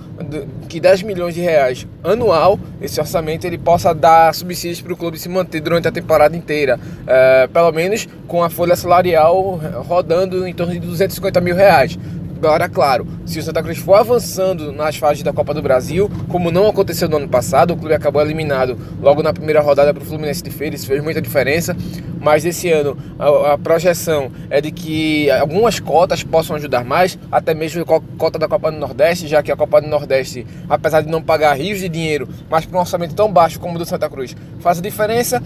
que 10 milhões de reais anual, esse orçamento ele possa dar subsídios para o clube se manter durante a temporada inteira, é, pelo menos com a folha salarial rodando em torno de 250 mil reais. Agora, claro, se o Santa Cruz for avançando nas fases da Copa do Brasil, como não aconteceu no ano passado, o clube acabou eliminado logo na primeira rodada para o Fluminense de Feira, isso fez muita diferença. Mas esse ano a, a, projeção é de que algumas cotas possam ajudar mais, até mesmo a cota da Copa do Nordeste, já que a Copa do Nordeste, apesar de não pagar rios de dinheiro, mas para um orçamento tão baixo como o do Santa Cruz, faz a diferença.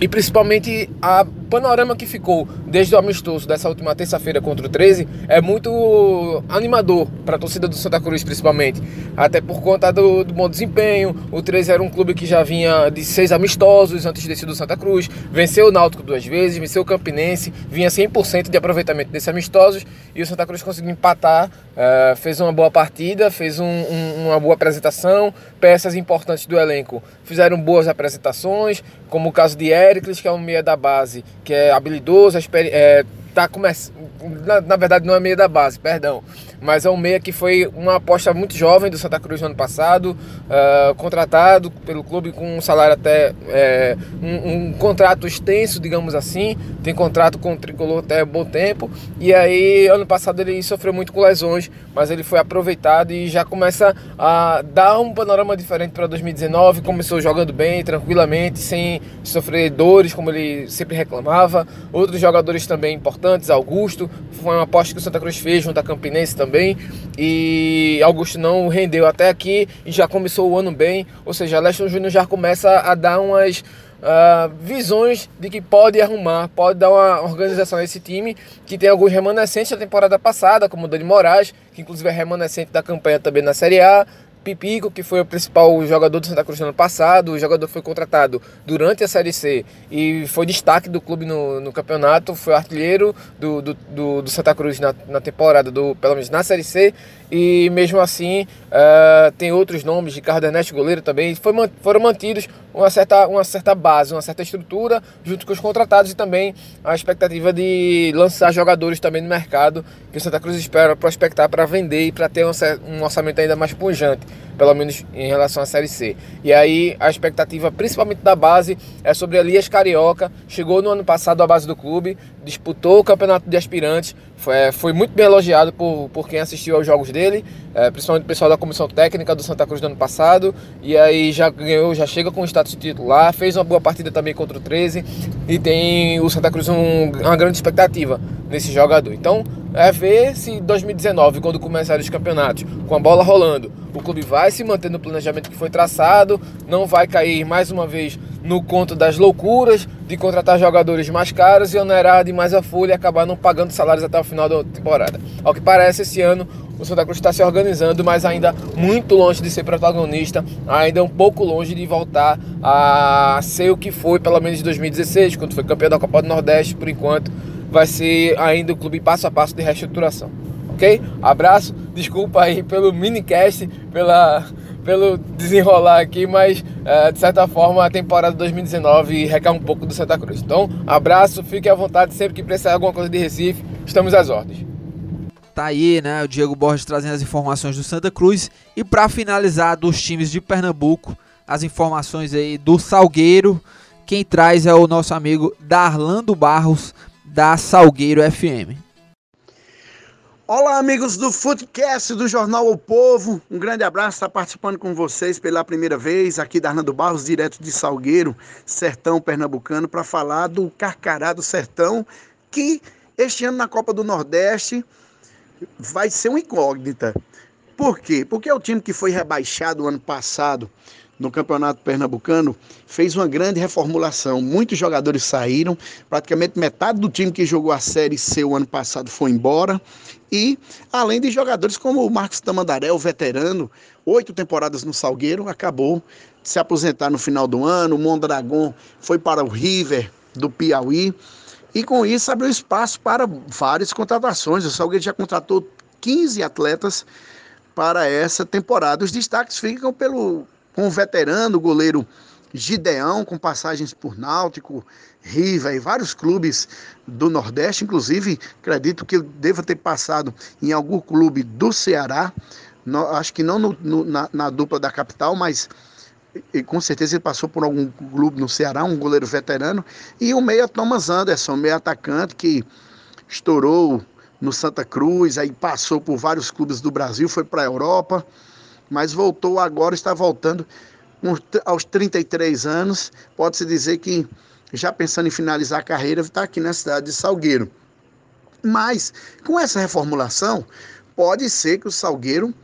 E principalmente a panorama que ficou desde o amistoso dessa última terça-feira contra o 13 é muito animador para a torcida do Santa Cruz, principalmente. Até por conta do, do, bom desempenho. O 13 era um clube que já vinha de seis amistosos antes desse do Santa Cruz. Venceu o Náutico duas vezes, venceu o Campinense, vinha 100% de aproveitamento desses amistosos e o Santa Cruz conseguiu empatar. Uh, fez uma boa partida, fez um, um, uma boa apresentação. Peças importantes do elenco fizeram boas apresentações, como o caso de Ericles, que é um meia da base, que é habilidoso, é, tá começando. Na, na, verdade, não é meia da base, perdão. Mas é um meia que foi uma aposta muito jovem do Santa Cruz no ano passado, uh, contratado pelo clube com um salário até. É, um, um, contrato extenso, digamos assim. Tem contrato com o tricolor até bom tempo. E aí, ano passado, ele sofreu muito com lesões, mas ele foi aproveitado e já começa a dar um panorama diferente para 2019. Começou jogando bem, tranquilamente, sem sofrer dores, como ele sempre reclamava. Outros jogadores também importantes, Augusto, foi uma aposta que o Santa Cruz fez junto à Campinense também. E Augusto não rendeu até aqui e já começou o ano bem. Ou seja, Leston Júnior já começa a dar umas uh, visões de que pode arrumar, pode dar uma organização a esse time, que tem alguns remanescentes da temporada passada, como o Dani Moraes, que inclusive é remanescente da campanha também na Série A. Pipico, que foi o principal jogador do Santa Cruz no ano passado, o jogador foi contratado durante a Série C e foi destaque do clube no, no campeonato, foi artilheiro do, do, do, do Santa Cruz na, na, temporada, do, pelo menos na Série C, e mesmo assim uh, tem outros nomes, Ricardo Ernesto, goleiro também, foi, foram mantidos uma certa, uma certa base, uma certa estrutura, junto com os contratados e também a expectativa de lançar jogadores também no mercado, que o Santa Cruz espera prospectar para vender e para ter um, orçamento ainda mais pujante pelo menos em relação à Série C. E aí a expectativa, principalmente da base, é sobre Elias Carioca. Chegou no ano passado à base do clube, disputou o campeonato de aspirantes, foi, é, foi muito bem elogiado por, por quem assistiu aos jogos dele, é, principalmente o pessoal da comissão técnica do Santa Cruz do ano passado. E aí já ganhou, já chega com o status de titular, fez uma boa partida também contra o 13 e tem o Santa Cruz um, uma grande expectativa nesse jogador. Então é ver se 2019, quando começarem os campeonatos, com a bola rolando, o clube vai se manter no planejamento que foi traçado, não vai cair mais uma vez no conto das loucuras de contratar jogadores mais caros e onerar demais a folha e acabar não pagando salários até o final da temporada. Ao que parece, esse ano o Santa Cruz está se organizando, mas ainda muito longe de ser protagonista, ainda um pouco longe de voltar a ser o que foi, pelo menos em 2016, quando foi campeão da Copa do Nordeste, por enquanto vai ser ainda o clube passo a passo de reestruturação. Ok? Abraço, desculpa aí pelo minicast, pela, pelo desenrolar aqui, mas é, de certa forma a temporada 2019 requer um pouco do Santa Cruz. Então, abraço, fique à vontade sempre que precisar de alguma coisa de Recife, estamos às ordens. Tá aí, né? O Diego Borges trazendo as informações do Santa Cruz. E para finalizar, dos times de Pernambuco, as informações aí do Salgueiro. Quem traz é o nosso amigo Darlando Barros, da Salgueiro FM. Olá, amigos do Footcast do Jornal O Povo. Um grande abraço, está participando com vocês pela primeira vez aqui da Arnaldo Barros, direto de Salgueiro, Sertão Pernambucano, para falar do Carcará do Sertão, que este ano na Copa do Nordeste vai ser uma incógnita. Por quê? Porque é o time que foi rebaixado ano passado no Campeonato Pernambucano, fez uma grande reformulação. Muitos jogadores saíram, praticamente metade do time que jogou a Série C o ano passado foi embora. E além de jogadores como o Marcos Tamandaré, o veterano, oito temporadas no Salgueiro, acabou de se aposentar no final do ano. O Mondragon foi para o River do Piauí. E com isso abriu espaço para várias contratações. O Salgueiro já contratou 15 atletas para essa temporada. Os destaques ficam pelo com o veterano goleiro Gideão, com passagens por Náutico, Riva e vários clubes do Nordeste, inclusive acredito que ele deva ter passado em algum clube do Ceará, no, acho que não no, no, na, na, dupla da capital, mas e, com certeza ele passou por algum clube no Ceará, um goleiro veterano, e o meia Thomas Anderson, meia atacante que estourou no Santa Cruz, aí passou por vários clubes do Brasil, foi para a Europa, mas voltou agora, está voltando aos 33 anos. Pode-se dizer que já pensando em finalizar a carreira, está aqui na cidade de Salgueiro. Mas com essa reformulação, pode ser que o Salgueiro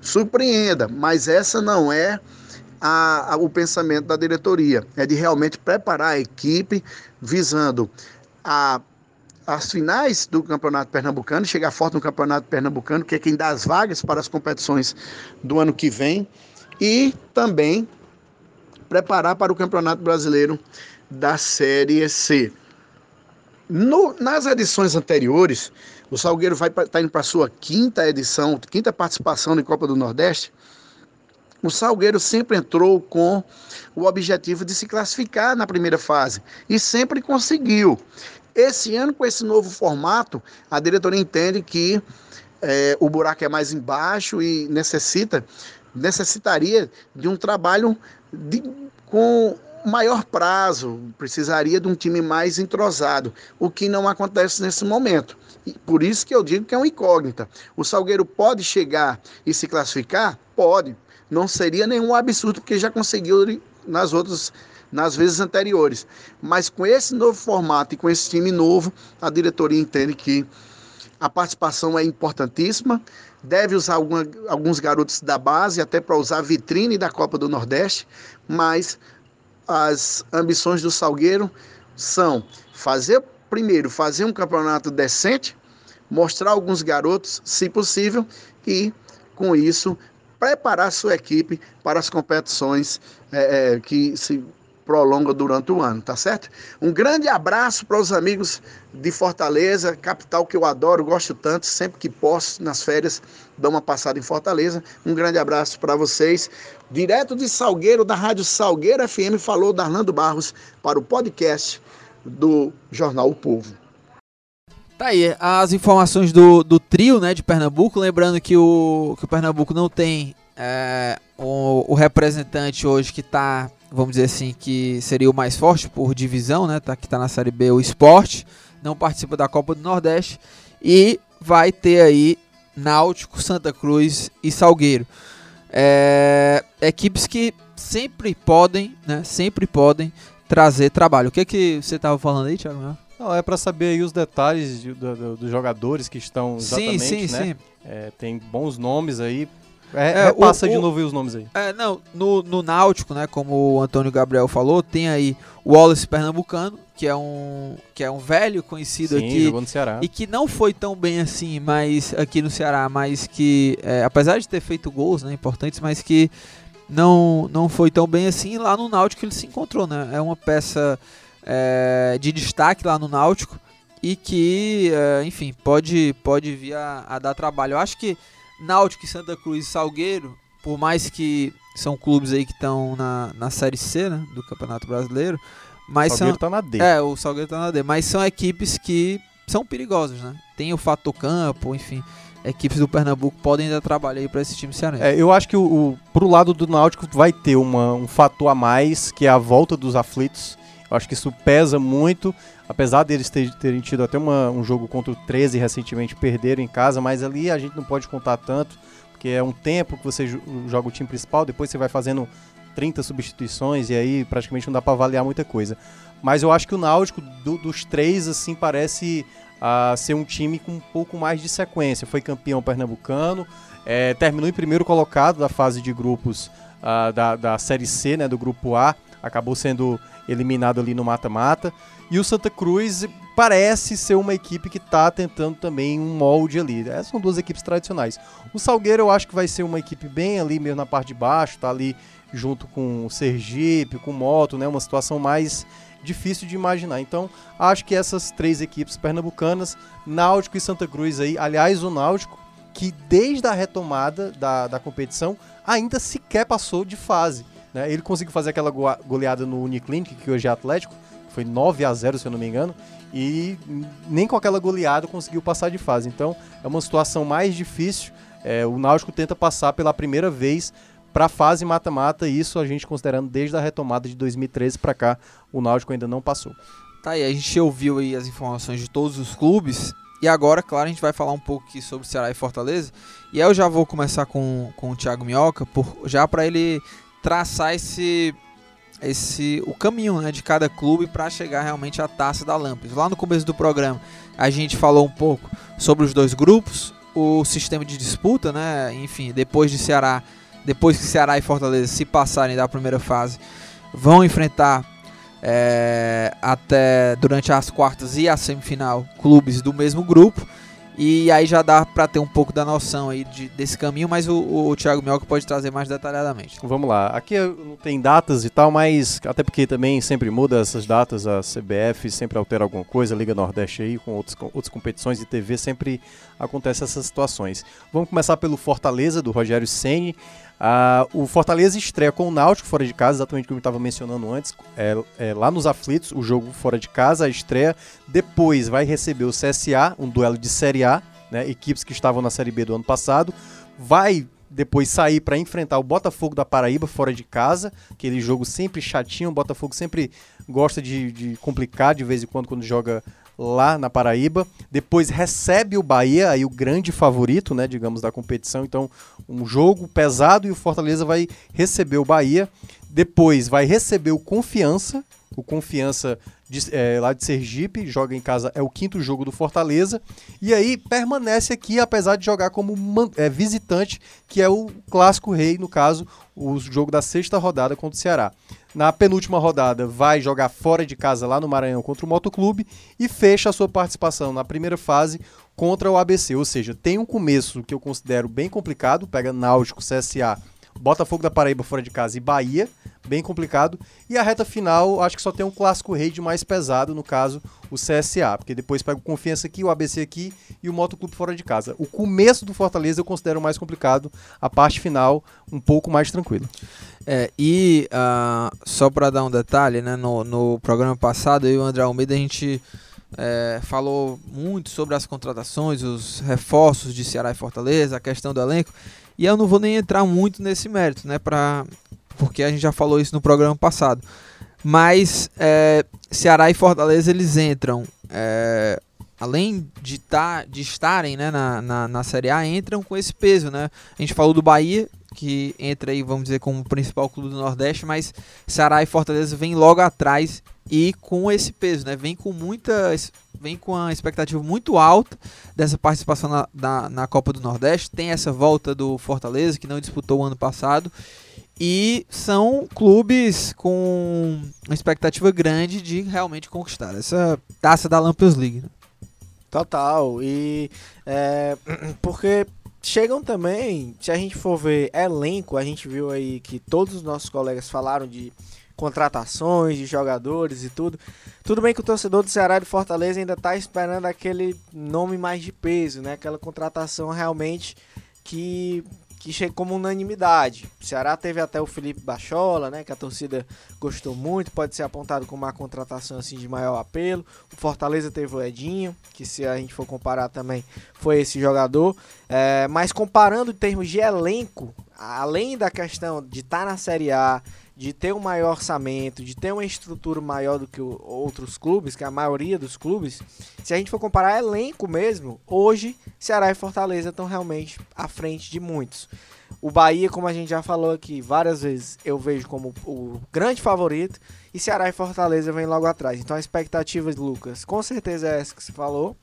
surpreenda, mas essa não é a, a, o pensamento da diretoria. É de realmente preparar a equipe visando a, as finais do Campeonato Pernambucano, chegar forte no Campeonato Pernambucano, que é quem dá as vagas para as competições do ano que vem, e também preparar para o Campeonato Brasileiro da Série C. No, nas edições anteriores, o Salgueiro vai estar tá indo para a sua quinta edição, quinta participação na Copa do Nordeste. O Salgueiro sempre entrou com o objetivo de se classificar na primeira fase e sempre conseguiu. Esse ano, com esse novo formato, a diretoria entende que é, o buraco é mais embaixo e necessita necessitaria de um trabalho de, com maior prazo, precisaria de um time mais entrosado, o que não acontece nesse momento. E por isso que eu digo que é uma incógnita. O Salgueiro pode chegar e se classificar? Pode. Não seria nenhum absurdo, porque já conseguiu nas outras nas vezes anteriores. Mas com esse novo formato e com esse time novo, a diretoria entende que a participação é importantíssima. Deve usar alguma, alguns garotos da base, até para usar a vitrine da Copa do Nordeste, mas as ambições do Salgueiro são fazer, primeiro, fazer um campeonato decente, mostrar alguns garotos, se possível, e com isso preparar sua equipe para as competições é, que se prolonga durante o ano, tá certo? Um grande abraço para os amigos de Fortaleza, capital que eu adoro, gosto tanto, sempre que posso, nas férias, dou uma passada em Fortaleza. Um grande abraço para vocês. Direto de Salgueiro, da Rádio Salgueiro FM, falou Darlando Barros para o podcast do Jornal O Povo. Tá aí, as informações do, do trio né, de Pernambuco. Lembrando que o, que o Pernambuco não tem é, o, o representante hoje que está vamos dizer assim, que seria o mais forte por divisão, né? Tá, que está na Série B, o Esporte, não participa da Copa do Nordeste e vai ter aí Náutico, Santa Cruz e Salgueiro. É, equipes que sempre podem, né? Sempre podem trazer trabalho. O que que você estava falando aí, Thiago? Não, é para saber aí os detalhes dos do, do jogadores que estão exatamente, sim, sim, né? Sim. É, tem bons nomes aí é, é passa de novo os nomes aí. É, não, no, no Náutico, né, como o Antônio Gabriel falou, tem aí o Wallace Pernambucano, que é um que é um velho conhecido Sim, aqui jogou no Ceará. e que não foi tão bem assim, mas aqui no Ceará, mas que é, apesar de ter feito gols, né, importantes, mas que não não foi tão bem assim. Lá no Náutico ele se encontrou, né? É uma peça é, de destaque lá no Náutico e que, é, enfim, pode pode vir a, a dar trabalho. Eu acho que Náutico, Santa Cruz e Salgueiro, por mais que são clubes aí que estão na, na Série C, né, do Campeonato Brasileiro, mas o Salgueiro são, tá na D. É, o Salgueiro tá na D, mas são equipes que são perigosas, né? Tem o fato campo, enfim, equipes do Pernambuco podem dar trabalho aí para esse time cearense. É, eu acho que o, o, pro lado do Náutico vai ter uma, um fator a mais, que é a volta dos aflitos. Eu acho que isso pesa muito, apesar deles ter, terem tido até uma, um jogo contra o 13 recentemente, perderam em casa, mas ali a gente não pode contar tanto, porque é um tempo que você joga o time principal, depois você vai fazendo 30 substituições e aí praticamente não dá para avaliar muita coisa. Mas eu acho que o Náutico, do, dos três, assim, parece uh, ser um time com um pouco mais de sequência. Foi campeão pernambucano, é, terminou em primeiro colocado da fase de grupos uh, da, da Série C, né, do grupo A, acabou sendo eliminado ali no mata-mata. E o Santa Cruz parece ser uma equipe que está tentando também um molde ali. Essas são duas equipes tradicionais. O Salgueiro eu acho que vai ser uma equipe bem ali mesmo na parte de baixo, tá ali junto com o Sergipe, com o Moto, né? Uma situação mais difícil de imaginar. Então, acho que essas três equipes pernambucanas, Náutico e Santa Cruz aí, aliás, o Náutico, que desde a retomada da, da competição ainda sequer passou de fase. Né? Ele conseguiu fazer aquela goleada no Uniclinic, que hoje é Atlético, foi 9 a 0 se eu não me engano, e nem com aquela goleada conseguiu passar de fase. Então é uma situação mais difícil. É, o Náutico tenta passar pela primeira vez para a fase mata-mata, isso a gente considerando desde a retomada de 2013 para cá, o Náutico ainda não passou. Tá aí, a gente ouviu aí as informações de todos os clubes. E agora, claro, a gente vai falar um pouco aqui sobre Ceará e Fortaleza. E eu já vou começar com, com o Thiago Minhoca, por, já para ele traçar esse esse o caminho né, de cada clube para chegar realmente à taça da Lampions. Lá no começo do programa a gente falou um pouco sobre os dois grupos, o sistema de disputa, né? Enfim, depois de Ceará, depois que Ceará e Fortaleza se passarem da primeira fase, vão enfrentar é, até durante as quartas e a semifinal clubes do mesmo grupo. E aí já dá para ter um pouco da noção aí de, desse caminho, mas o, o Thiago Mioca pode trazer mais detalhadamente. Vamos lá. Aqui não tem datas e tal, mas até porque também sempre muda essas datas, a CBF sempre altera alguma coisa, Liga Nordeste aí com outros, com outras competições de TV sempre acontece essas situações. Vamos começar pelo Fortaleza do Rogério Ceni. Ah, o Fortaleza estreia com o Náutico fora de casa, exatamente como eu estava mencionando antes, é, é, lá nos aflitos, o jogo fora de casa, a estreia. Depois vai receber o CSA, um duelo de Série A, né, equipes que estavam na Série B do ano passado. Vai depois sair para enfrentar o Botafogo da Paraíba fora de casa, aquele jogo sempre chatinho, o Botafogo sempre gosta de, de complicar de vez em quando quando joga lá na Paraíba. Depois recebe o Bahia, aí o grande favorito, né, digamos, da competição. Então, um jogo pesado e o Fortaleza vai receber o Bahia. Depois vai receber o Confiança, o Confiança de, é, lá de Sergipe, joga em casa, é o quinto jogo do Fortaleza. E aí permanece aqui, apesar de jogar como é, visitante, que é o clássico rei, no caso, o jogo da sexta rodada contra o Ceará. Na penúltima rodada, vai jogar fora de casa lá no Maranhão contra o Motoclube e fecha a sua participação na primeira fase contra o ABC. Ou seja, tem um começo que eu considero bem complicado, pega Náutico, CSA, Botafogo da Paraíba fora de casa e Bahia, bem complicado. E a reta final, acho que só tem um clássico rei mais pesado, no caso, o CSA, porque depois pega o Confiança aqui, o ABC aqui e o Motoclube fora de casa. O começo do Fortaleza eu considero mais complicado, a parte final um pouco mais tranquila. É, e uh, só para dar um detalhe, né, no, no programa passado, eu e o André Almeida, a gente é, falou muito sobre as contratações, os reforços de Ceará e Fortaleza, a questão do elenco, e eu não vou nem entrar muito nesse mérito, né, pra, porque a gente já falou isso no programa passado. Mas é, Ceará e Fortaleza eles entram, é, além de, tá, de estarem né, na, na, na Série A, entram com esse peso. Né? A gente falou do Bahia, que entra aí, vamos dizer, como principal clube do Nordeste, mas Ceará e Fortaleza vêm logo atrás e com esse peso, né? Vem com muita. Vem com uma expectativa muito alta dessa participação na, na, na Copa do Nordeste. Tem essa volta do Fortaleza, que não disputou o ano passado. E são clubes com uma expectativa grande de realmente conquistar essa taça da Lampions League. Né? Total. E é, porque chegam também, se a gente for ver elenco, a gente viu aí que todos os nossos colegas falaram de contratações de jogadores e tudo. Tudo bem que o torcedor do Ceará e do Fortaleza ainda está esperando aquele nome mais de peso, né? Aquela contratação realmente que que chega como unanimidade. O Ceará teve até o Felipe Bachola, né, que a torcida gostou muito, pode ser apontado como uma contratação assim de maior apelo. O Fortaleza teve o Edinho, que se a gente for comparar também foi esse jogador. É, mas comparando em termos de elenco, além da questão de estar tá na Série A, de ter um maior orçamento, de ter uma estrutura maior do que outros clubes, que a maioria dos clubes, se a gente for comparar elenco mesmo, hoje Ceará e Fortaleza estão realmente à frente de muitos. O Bahia, como a gente já falou aqui várias vezes, eu vejo como o grande favorito e Ceará e Fortaleza vem logo atrás. Então a expectativa, Lucas, com certeza é essa que você falou.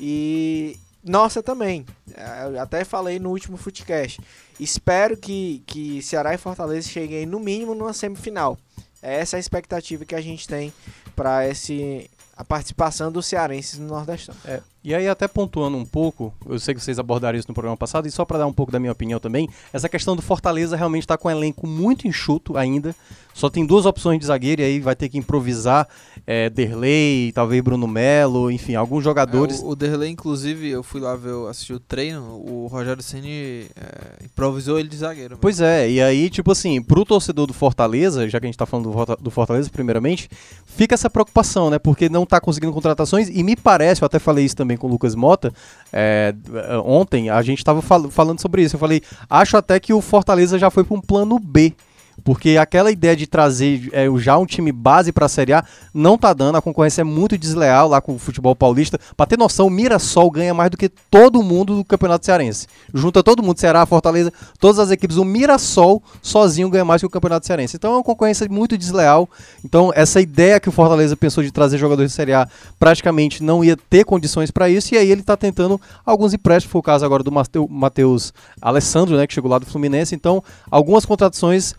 E nossa também. É, eu até falei no último Footcast. Espero que, que Ceará e Fortaleza cheguem no mínimo numa semifinal. Essa é a expectativa que a gente tem para esse a participação dos cearenses no Nordestão. É, e aí até pontuando um pouco, eu sei que vocês abordaram isso no programa passado, e só para dar um pouco da minha opinião também, essa questão do Fortaleza realmente está com um elenco muito enxuto ainda, só tem duas opções de zagueiro e aí vai ter que improvisar é, Derlei, talvez Bruno Melo, enfim, alguns jogadores. É, o, o, Derlei, inclusive, eu fui lá ver, assistir o treino, o Rogério Ceni é, improvisou ele de zagueiro. Mesmo. Pois é, e aí, tipo assim, pro torcedor do Fortaleza, já que a gente tá falando do, do Fortaleza primeiramente, fica essa preocupação, né? Porque não tá conseguindo contratações e me parece, eu até falei isso também com o Lucas Mota, é, ontem a gente tava fal falando sobre isso. Eu falei, acho até que o Fortaleza já foi para um plano B porque aquela ideia de trazer é, já um time base para a Série A não tá dando, a concorrência é muito desleal lá com o futebol paulista. Para ter noção, o Mirassol ganha mais do que todo mundo do Campeonato Cearense. Junta todo mundo, Ceará, Fortaleza, todas as equipes, o Mirassol sozinho ganha mais que o Campeonato Cearense. Então é uma concorrência muito desleal. Então essa ideia que o Fortaleza pensou de trazer jogadores de Série A praticamente não ia ter condições para isso e aí ele está tentando alguns empréstimos, foi o caso agora do Matheus Alessandro, né, que chegou lá do Fluminense. Então, algumas contratações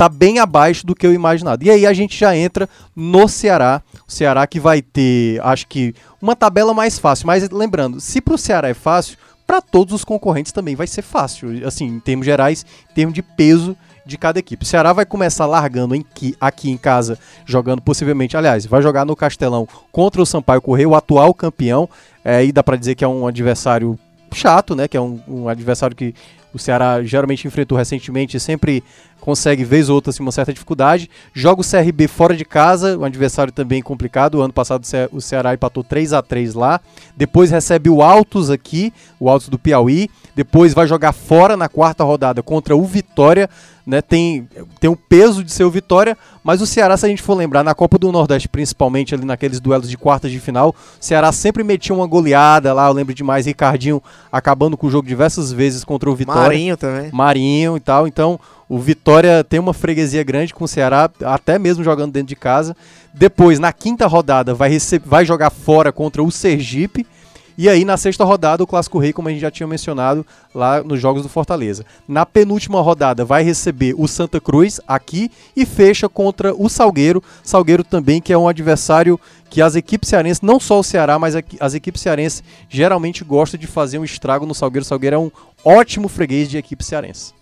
tá bem abaixo do que eu imaginado. E aí a gente já entra no Ceará, o Ceará que vai ter, acho que, uma tabela mais fácil. Mas lembrando, se pro Ceará é fácil, para todos os concorrentes também vai ser fácil, assim, em termos gerais, em termos de peso de cada equipe. O Ceará vai começar largando em, aqui em casa, jogando possivelmente, aliás, vai jogar no Castelão contra o Sampaio Correia, o atual campeão. É, aí dá para dizer que é um adversário chato, né? Que é um, um adversário que o Ceará geralmente enfrentou recentemente e sempre consegue, vez ou outra, assim, uma certa dificuldade. Joga o CRB fora de casa, um adversário também complicado. O ano passado o Ceará empatou 3 a 3 lá. Depois recebe o Altos aqui, o Altos do Piauí. Depois vai jogar fora na quarta rodada contra o Vitória né, tem, tem o peso de ser o Vitória, mas o Ceará, se a gente for lembrar, na Copa do Nordeste, principalmente ali naqueles duelos de quartas de final, o Ceará sempre metia uma goleada lá, eu lembro demais, Ricardinho acabando com o jogo diversas vezes contra o Vitória. Marinho também. Marinho e tal, então o Vitória tem uma freguesia grande com o Ceará, até mesmo jogando dentro de casa. Depois, na quinta rodada, vai, vai jogar fora contra o Sergipe, e aí, na sexta rodada, o Clássico Rei, como a gente já tinha mencionado lá nos Jogos do Fortaleza. Na penúltima rodada, vai receber o Santa Cruz aqui e fecha contra o Salgueiro. Salgueiro também, que é um adversário que as equipes cearenses, não só o Ceará, mas as equipes cearenses geralmente gostam de fazer um estrago no Salgueiro. Salgueiro é um ótimo freguês de equipe cearense.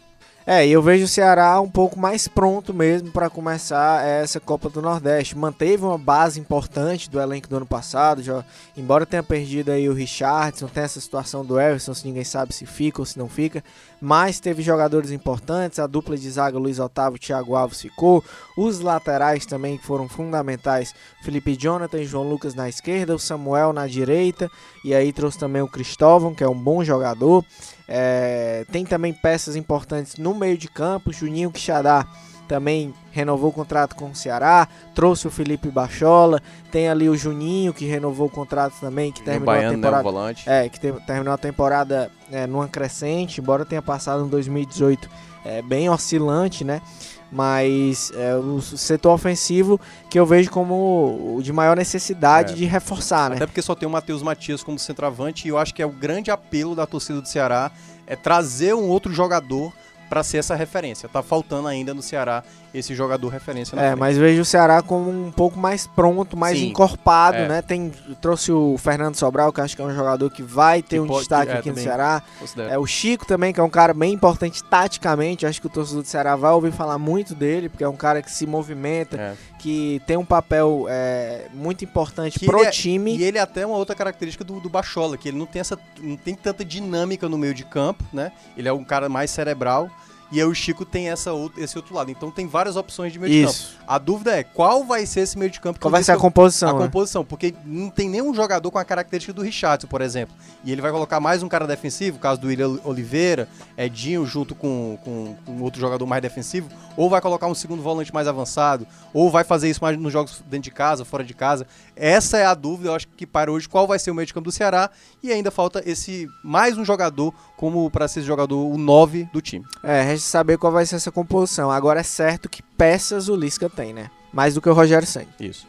É, e eu vejo o Ceará um pouco mais pronto mesmo para começar essa Copa do Nordeste. Manteve uma base importante do elenco do ano passado, já, embora tenha perdido aí o Richardson, tem essa situação do Everson, se ninguém sabe se fica ou se não fica, mas teve jogadores importantes, a dupla de zaga Luiz Otávio e Thiago Alves ficou, os laterais também foram fundamentais, Felipe Jonathan e João Lucas na esquerda, o Samuel na direita, e aí trouxe também o Cristóvão, que é um bom jogador. É, tem também peças importantes no meio de campo. Juninho Quixadá também renovou o contrato com o Ceará. Trouxe o Felipe Bachola. Tem ali o Juninho que renovou o contrato também, que terminou Baiano, a temporada. Né, volante. É, que te, terminou a temporada é, numa crescente, embora tenha passado em 2018 é, bem oscilante, né? Mas é, o setor ofensivo que eu vejo como o de maior necessidade é. de reforçar, né? Até porque só tem o Matheus Matias como centroavante e eu acho que é o grande apelo da torcida do Ceará é trazer um outro jogador para ser essa referência. Tá faltando ainda no Ceará esse jogador referência. é, frente. mas vejo o Ceará como um pouco mais pronto, mais Sim, encorpado, é. né? Tem trouxe o Fernando Sobral, que acho que é um jogador que vai ter que um pode, destaque é, aqui no Ceará. Considero. É o Chico também, que é um cara bem importante taticamente. Acho que o torcedor do Ceará vai ouvir falar muito dele, porque é um cara que se movimenta, é. Que tem um papel é, muito importante que pro é, time. E ele é até uma outra característica do, do Bachola, que ele não tem essa não tem tanta dinâmica no meio de campo, né? Ele é um cara mais cerebral. E aí o Chico tem essa, esse outro lado. Então tem várias opções de meio de campo. A dúvida é qual vai ser esse meio de campo. Qual vai ser a composição? A né? composição, porque não tem nenhum jogador com a característica do Richardson, por exemplo. E ele vai colocar mais um cara defensivo, caso do William Oliveira, Edinho junto com, com, com outro jogador mais defensivo, ou vai colocar um segundo volante mais avançado, ou vai fazer isso mais nos jogos dentro de casa, fora de casa. Essa é a dúvida, eu acho que para hoje, qual vai ser o meio de campo do Ceará. E ainda falta esse mais um jogador como para ser jogador o 9 do time. É, resta saber qual vai ser essa composição. Agora é certo que peças o Lisca tem, né? Mais do que o Rogério Senna. Isso.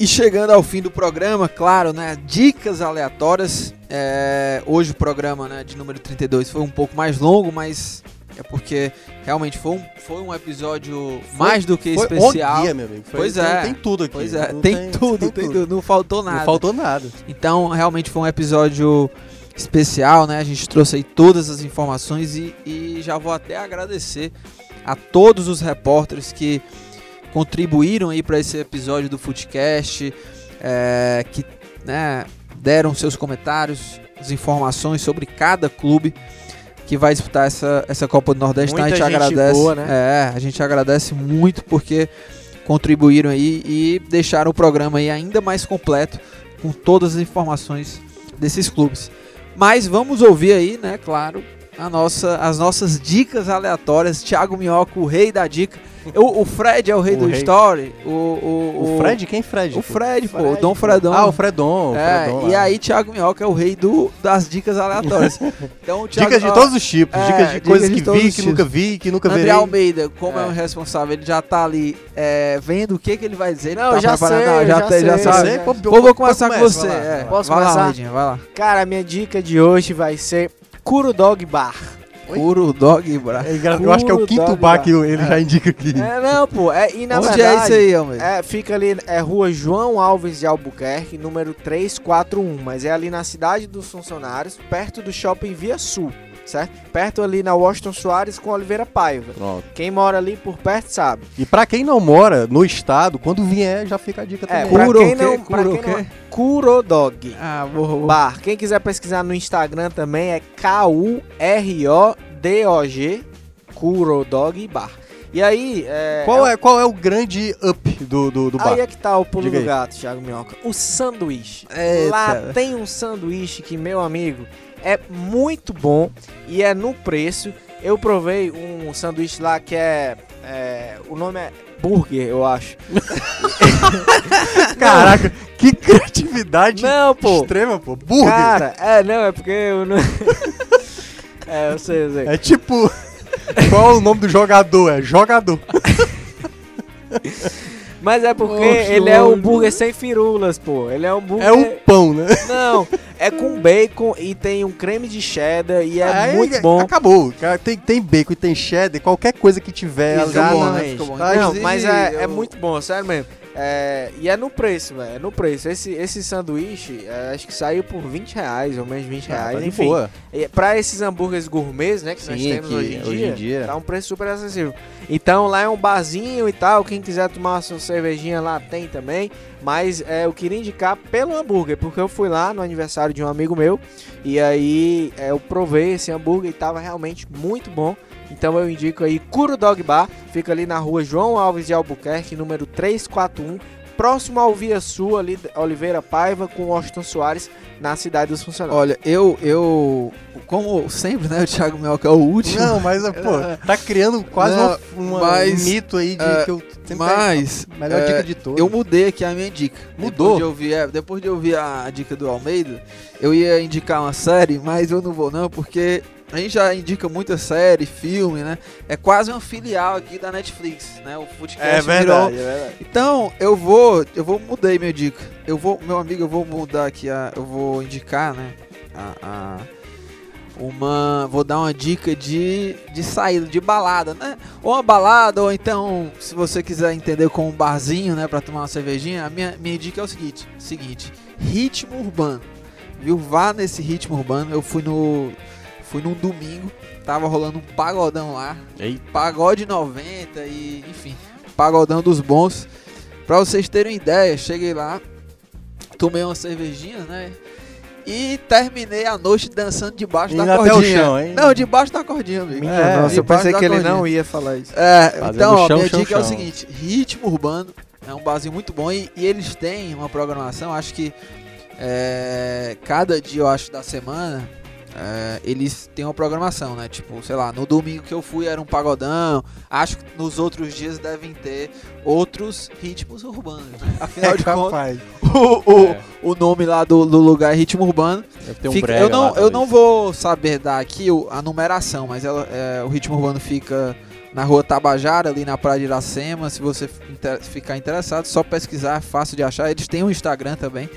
E chegando ao fim do programa, claro, né? Dicas aleatórias. É, hoje o programa né, de número 32 foi um pouco mais longo, mas é porque realmente foi um, foi um episódio foi, mais do que especial. Dia, meu amigo. Foi, pois é. Tem tudo aqui. Pois é, tem, tem, tudo, tem, tem tudo. tudo. Não faltou nada. Não faltou nada. Então, realmente foi um episódio especial, né? A gente trouxe aí todas as informações e, e já vou até agradecer a todos os repórteres que contribuíram aí para esse episódio do Footcast, é, que né, deram seus comentários, as informações sobre cada clube que vai disputar essa, essa Copa do Nordeste. Muita então a gente, gente agradece. Boa, né? É, a gente agradece muito porque contribuíram aí e deixaram o programa aí ainda mais completo com todas as informações desses clubes. Mas vamos ouvir aí, né, claro, nossa, as nossas dicas aleatórias. Thiago Minhoca, o rei da dica. O, o Fred é o rei O do rei. Story. O, o, O Fred? Quem Fred? O Fred, pô. Fred, o Dom. Fredon. Ah, o Fredon. o É, Fredon e lá. aí Thiago Minhoca é o rei do, das dicas aleatórias. Então, Thiago- Dicas de ó, todos os tipos. é, dicas de coisas de que vi, que nunca vi, que nunca André verei. Almeida, como é, É. um responsável, ele já tá ali é, vendo o que, que ele vai dizer. Não, tá já sei, já, já tem- já sei, já- Pô, Pô, vou, começar com você. vai lá, é. vai lá. Posso começar? Vai lá. Cara, a minha dica de hoje vai ser Kuro Dog Bar. Puro Dog Bra. É Eu acho que é o Kuro quinto Dog bar que ele É. já indica aqui. É, não, pô. É, e na Onde verdade, é isso aí, Almeida? É, fica ali, é rua João Alves de Albuquerque, número 341. Mas é ali na cidade dos funcionários, perto do shopping Via Sul, certo? Perto ali na Washington Soares com Oliveira Paiva. Pronto. Quem mora ali por perto sabe. E pra quem não mora no estado, quando vier, já fica a dica É, também. Kuro quem o quê? não, Kuro quem o quê? não, Kuro Dog. Ah, vou, vou. Bar. Quem quiser pesquisar no Instagram também é K-U-R-O-D-O-G Kuro Dog Bar. E aí, é, Qual é, qual é o grande up do, do, do bar? Aí é que tá o pulo Diga do aí. gato, Thiago Minhoca. O sanduíche. Eita. Lá tem um sanduíche que, meu amigo, é muito bom e é no preço. Eu provei um sanduíche lá que é. é, o nome é Burger, eu acho. Caraca, que criatividade Não, pô. extrema, pô. Burger. Cara, é, não, é porque eu não. é, eu sei, eu sei. É tipo. Qual é o nome do jogador? É jogador. Mas é porque Oxe, ele é um olha. burger sem firulas, pô. Ele é um burger. É um pão, né? Não, é com bacon e tem um creme de cheddar e é Aí, muito bom. Acabou. Cara, Tem, tem bacon e tem cheddar, qualquer coisa que tiver. ali, Exatamente. bom, né? Bom. Não, mas é, é muito bom, sério mesmo. É, e é no preço, velho. É no preço. Esse, esse sanduíche, é, acho que saiu por 20 reais, ou menos 20 Ah, reais. tá de enfim, boa. E pra esses hambúrgueres gourmets, né, que nós Sim, temos que hoje em, hoje dia, em dia- tá um preço super acessível. Então lá é um barzinho e tal, quem quiser tomar uma sua cervejinha lá tem também, mas é, eu queria indicar pelo hambúrguer, porque eu fui lá no aniversário de um amigo meu e aí é, eu provei esse hambúrguer e tava realmente muito bom. Então eu indico aí Curo Dog Bar, fica ali na rua João Alves de Albuquerque, número 341, próximo ao Via Sul, ali Oliveira Paiva com Washington Soares, na cidade dos funcionários. Olha, eu, eu, como sempre, né, o Thiago Minhoca é o último. Não, mas, pô, tá criando quase Não, uma, uma- mas, um mito aí de é, que eu sempre Mas, a melhor é, dica de todas. eu mudei aqui a minha dica. Mudou? Depois de, ouvir, é, depois de ouvir a dica do Almeida, eu ia indicar uma série, mas eu não vou não, porque a gente já indica muita série, filme, né? É quase uma filial aqui da Netflix, né? O Footcast É verdade, virou... é verdade. Então, eu vou, eu vou mudei minha dica. Eu vou, meu amigo, eu vou mudar aqui a, eu vou indicar, né, a, a- uma, vou dar uma dica de, de saída, de balada, né? Ou uma balada, ou então, se você quiser entender com um barzinho, né, para tomar uma cervejinha, a minha, minha dica é o seguinte, seguinte, ritmo urbano. Viu? Vá nesse ritmo urbano. Eu fui no fui num domingo, tava rolando um pagodão lá. Pagode 90 e, enfim, pagodão dos bons. Pra vocês terem uma ideia, cheguei lá, tomei uma cervejinha, né? E terminei a noite dançando debaixo Indo da até o cordinha. chão, hein? Não, debaixo da cordinha, amigo. Minha É, nossa, eu pensei que ele cordinha. não ia falar isso. É, Fazendo então, ó, chão, minha chão, dica é o chão. seguinte: ritmo urbano é um barzinho muito bom e, e eles têm uma programação, acho que é, cada dia, eu acho, da semana. É, eles têm uma programação, né? Tipo, sei lá, no domingo que eu fui era um pagodão. Acho que nos outros dias devem ter outros ritmos urbanos. Né? Afinal É de contas, o, o, É. o nome lá do, do lugar é ritmo urbano. Um Fica- eu não, lá, eu talvez. não vou saber dar aqui a numeração, mas ela, é, o ritmo urbano fica na rua Tabajara, ali na Praia de Iracema. Se você inter- ficar interessado, só pesquisar, é fácil de achar. Eles têm um Instagram também.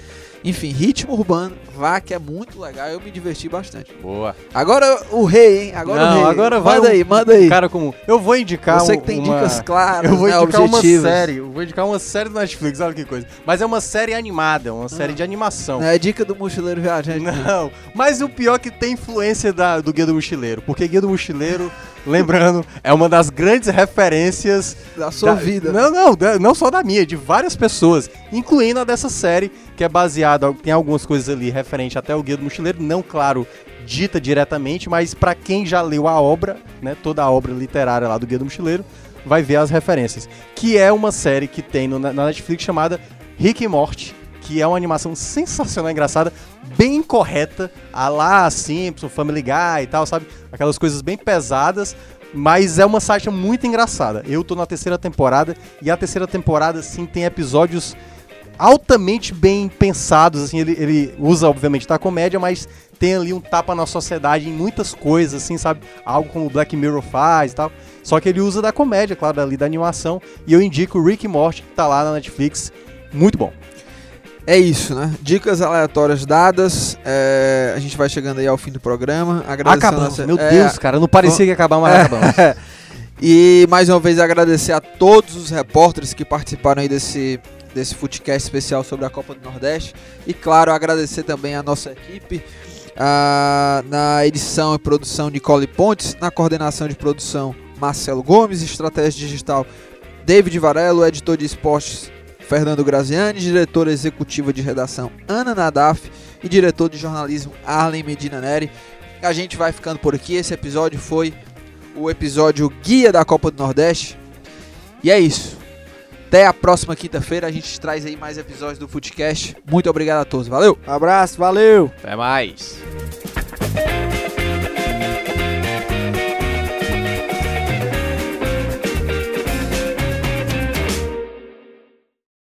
Enfim, ritmo urbano, vá que é muito legal. Eu me diverti bastante. Boa. Agora o rei, hein? Agora Não, o rei. agora vai manda um- aí, manda aí. Cara comum. Eu vou indicar Você que tem uma- dicas claras, Eu vou né, indicar uma série. Eu vou indicar uma série do Netflix, olha que coisa. Mas é uma série animada, uma série de animação. É dica do mochileiro viajante. Não, mas o pior é que tem influência da- do Guia do Mochileiro. Porque Guia do Mochileiro, lembrando, é uma das grandes referências Da sua vida. Não, não, da- não só da minha, de várias pessoas, incluindo a dessa série, que é baseada, tem algumas coisas ali referente até o Guia do Mochileiro, não, claro, dita diretamente, mas pra quem já leu a obra, né, toda a obra literária lá do Guia do Mochileiro, vai ver as referências. Que é uma série que tem no- na Netflix chamada Rick e Morty, que é uma animação sensacional, engraçada, bem correta, a lá Simpson, Family Guy e tal, sabe? Aquelas coisas bem pesadas, mas é uma sátira muito engraçada. Eu tô na terceira temporada e a terceira temporada, assim, tem episódios altamente bem pensados, assim, ele, ele usa, obviamente, da comédia, mas tem ali um tapa na sociedade em muitas coisas, assim, sabe? Algo como o Black Mirror faz e tal. Só que ele usa da comédia, claro, ali da animação. E eu indico o Rick Morty, que tá lá na Netflix. Muito bom. É isso, né? Dicas aleatórias dadas. é, a gente vai chegando aí ao fim do programa. Acabamos, nossa- meu é, Deus, cara, não parecia que ia acabar, mas É. acabamos. E mais uma vez agradecer a todos os repórteres que participaram aí desse, desse Footcast especial sobre a Copa do Nordeste. E claro, agradecer também a nossa equipe. ah, na edição e produção de Cole Pontes, na coordenação de produção Marcelo Gomes, estratégia digital David Varelo, editor de esportes Fernando Graziani, diretora executiva de redação Ana Nadaf e diretor de jornalismo Arlen Medina Neri. A gente vai ficando por aqui. Esse episódio foi o episódio Guia da Copa do Nordeste. E é isso. Até a próxima quinta-feira. A gente traz aí mais episódios do Footcast. Muito obrigado a todos. Valeu! Abraço, valeu! Até mais.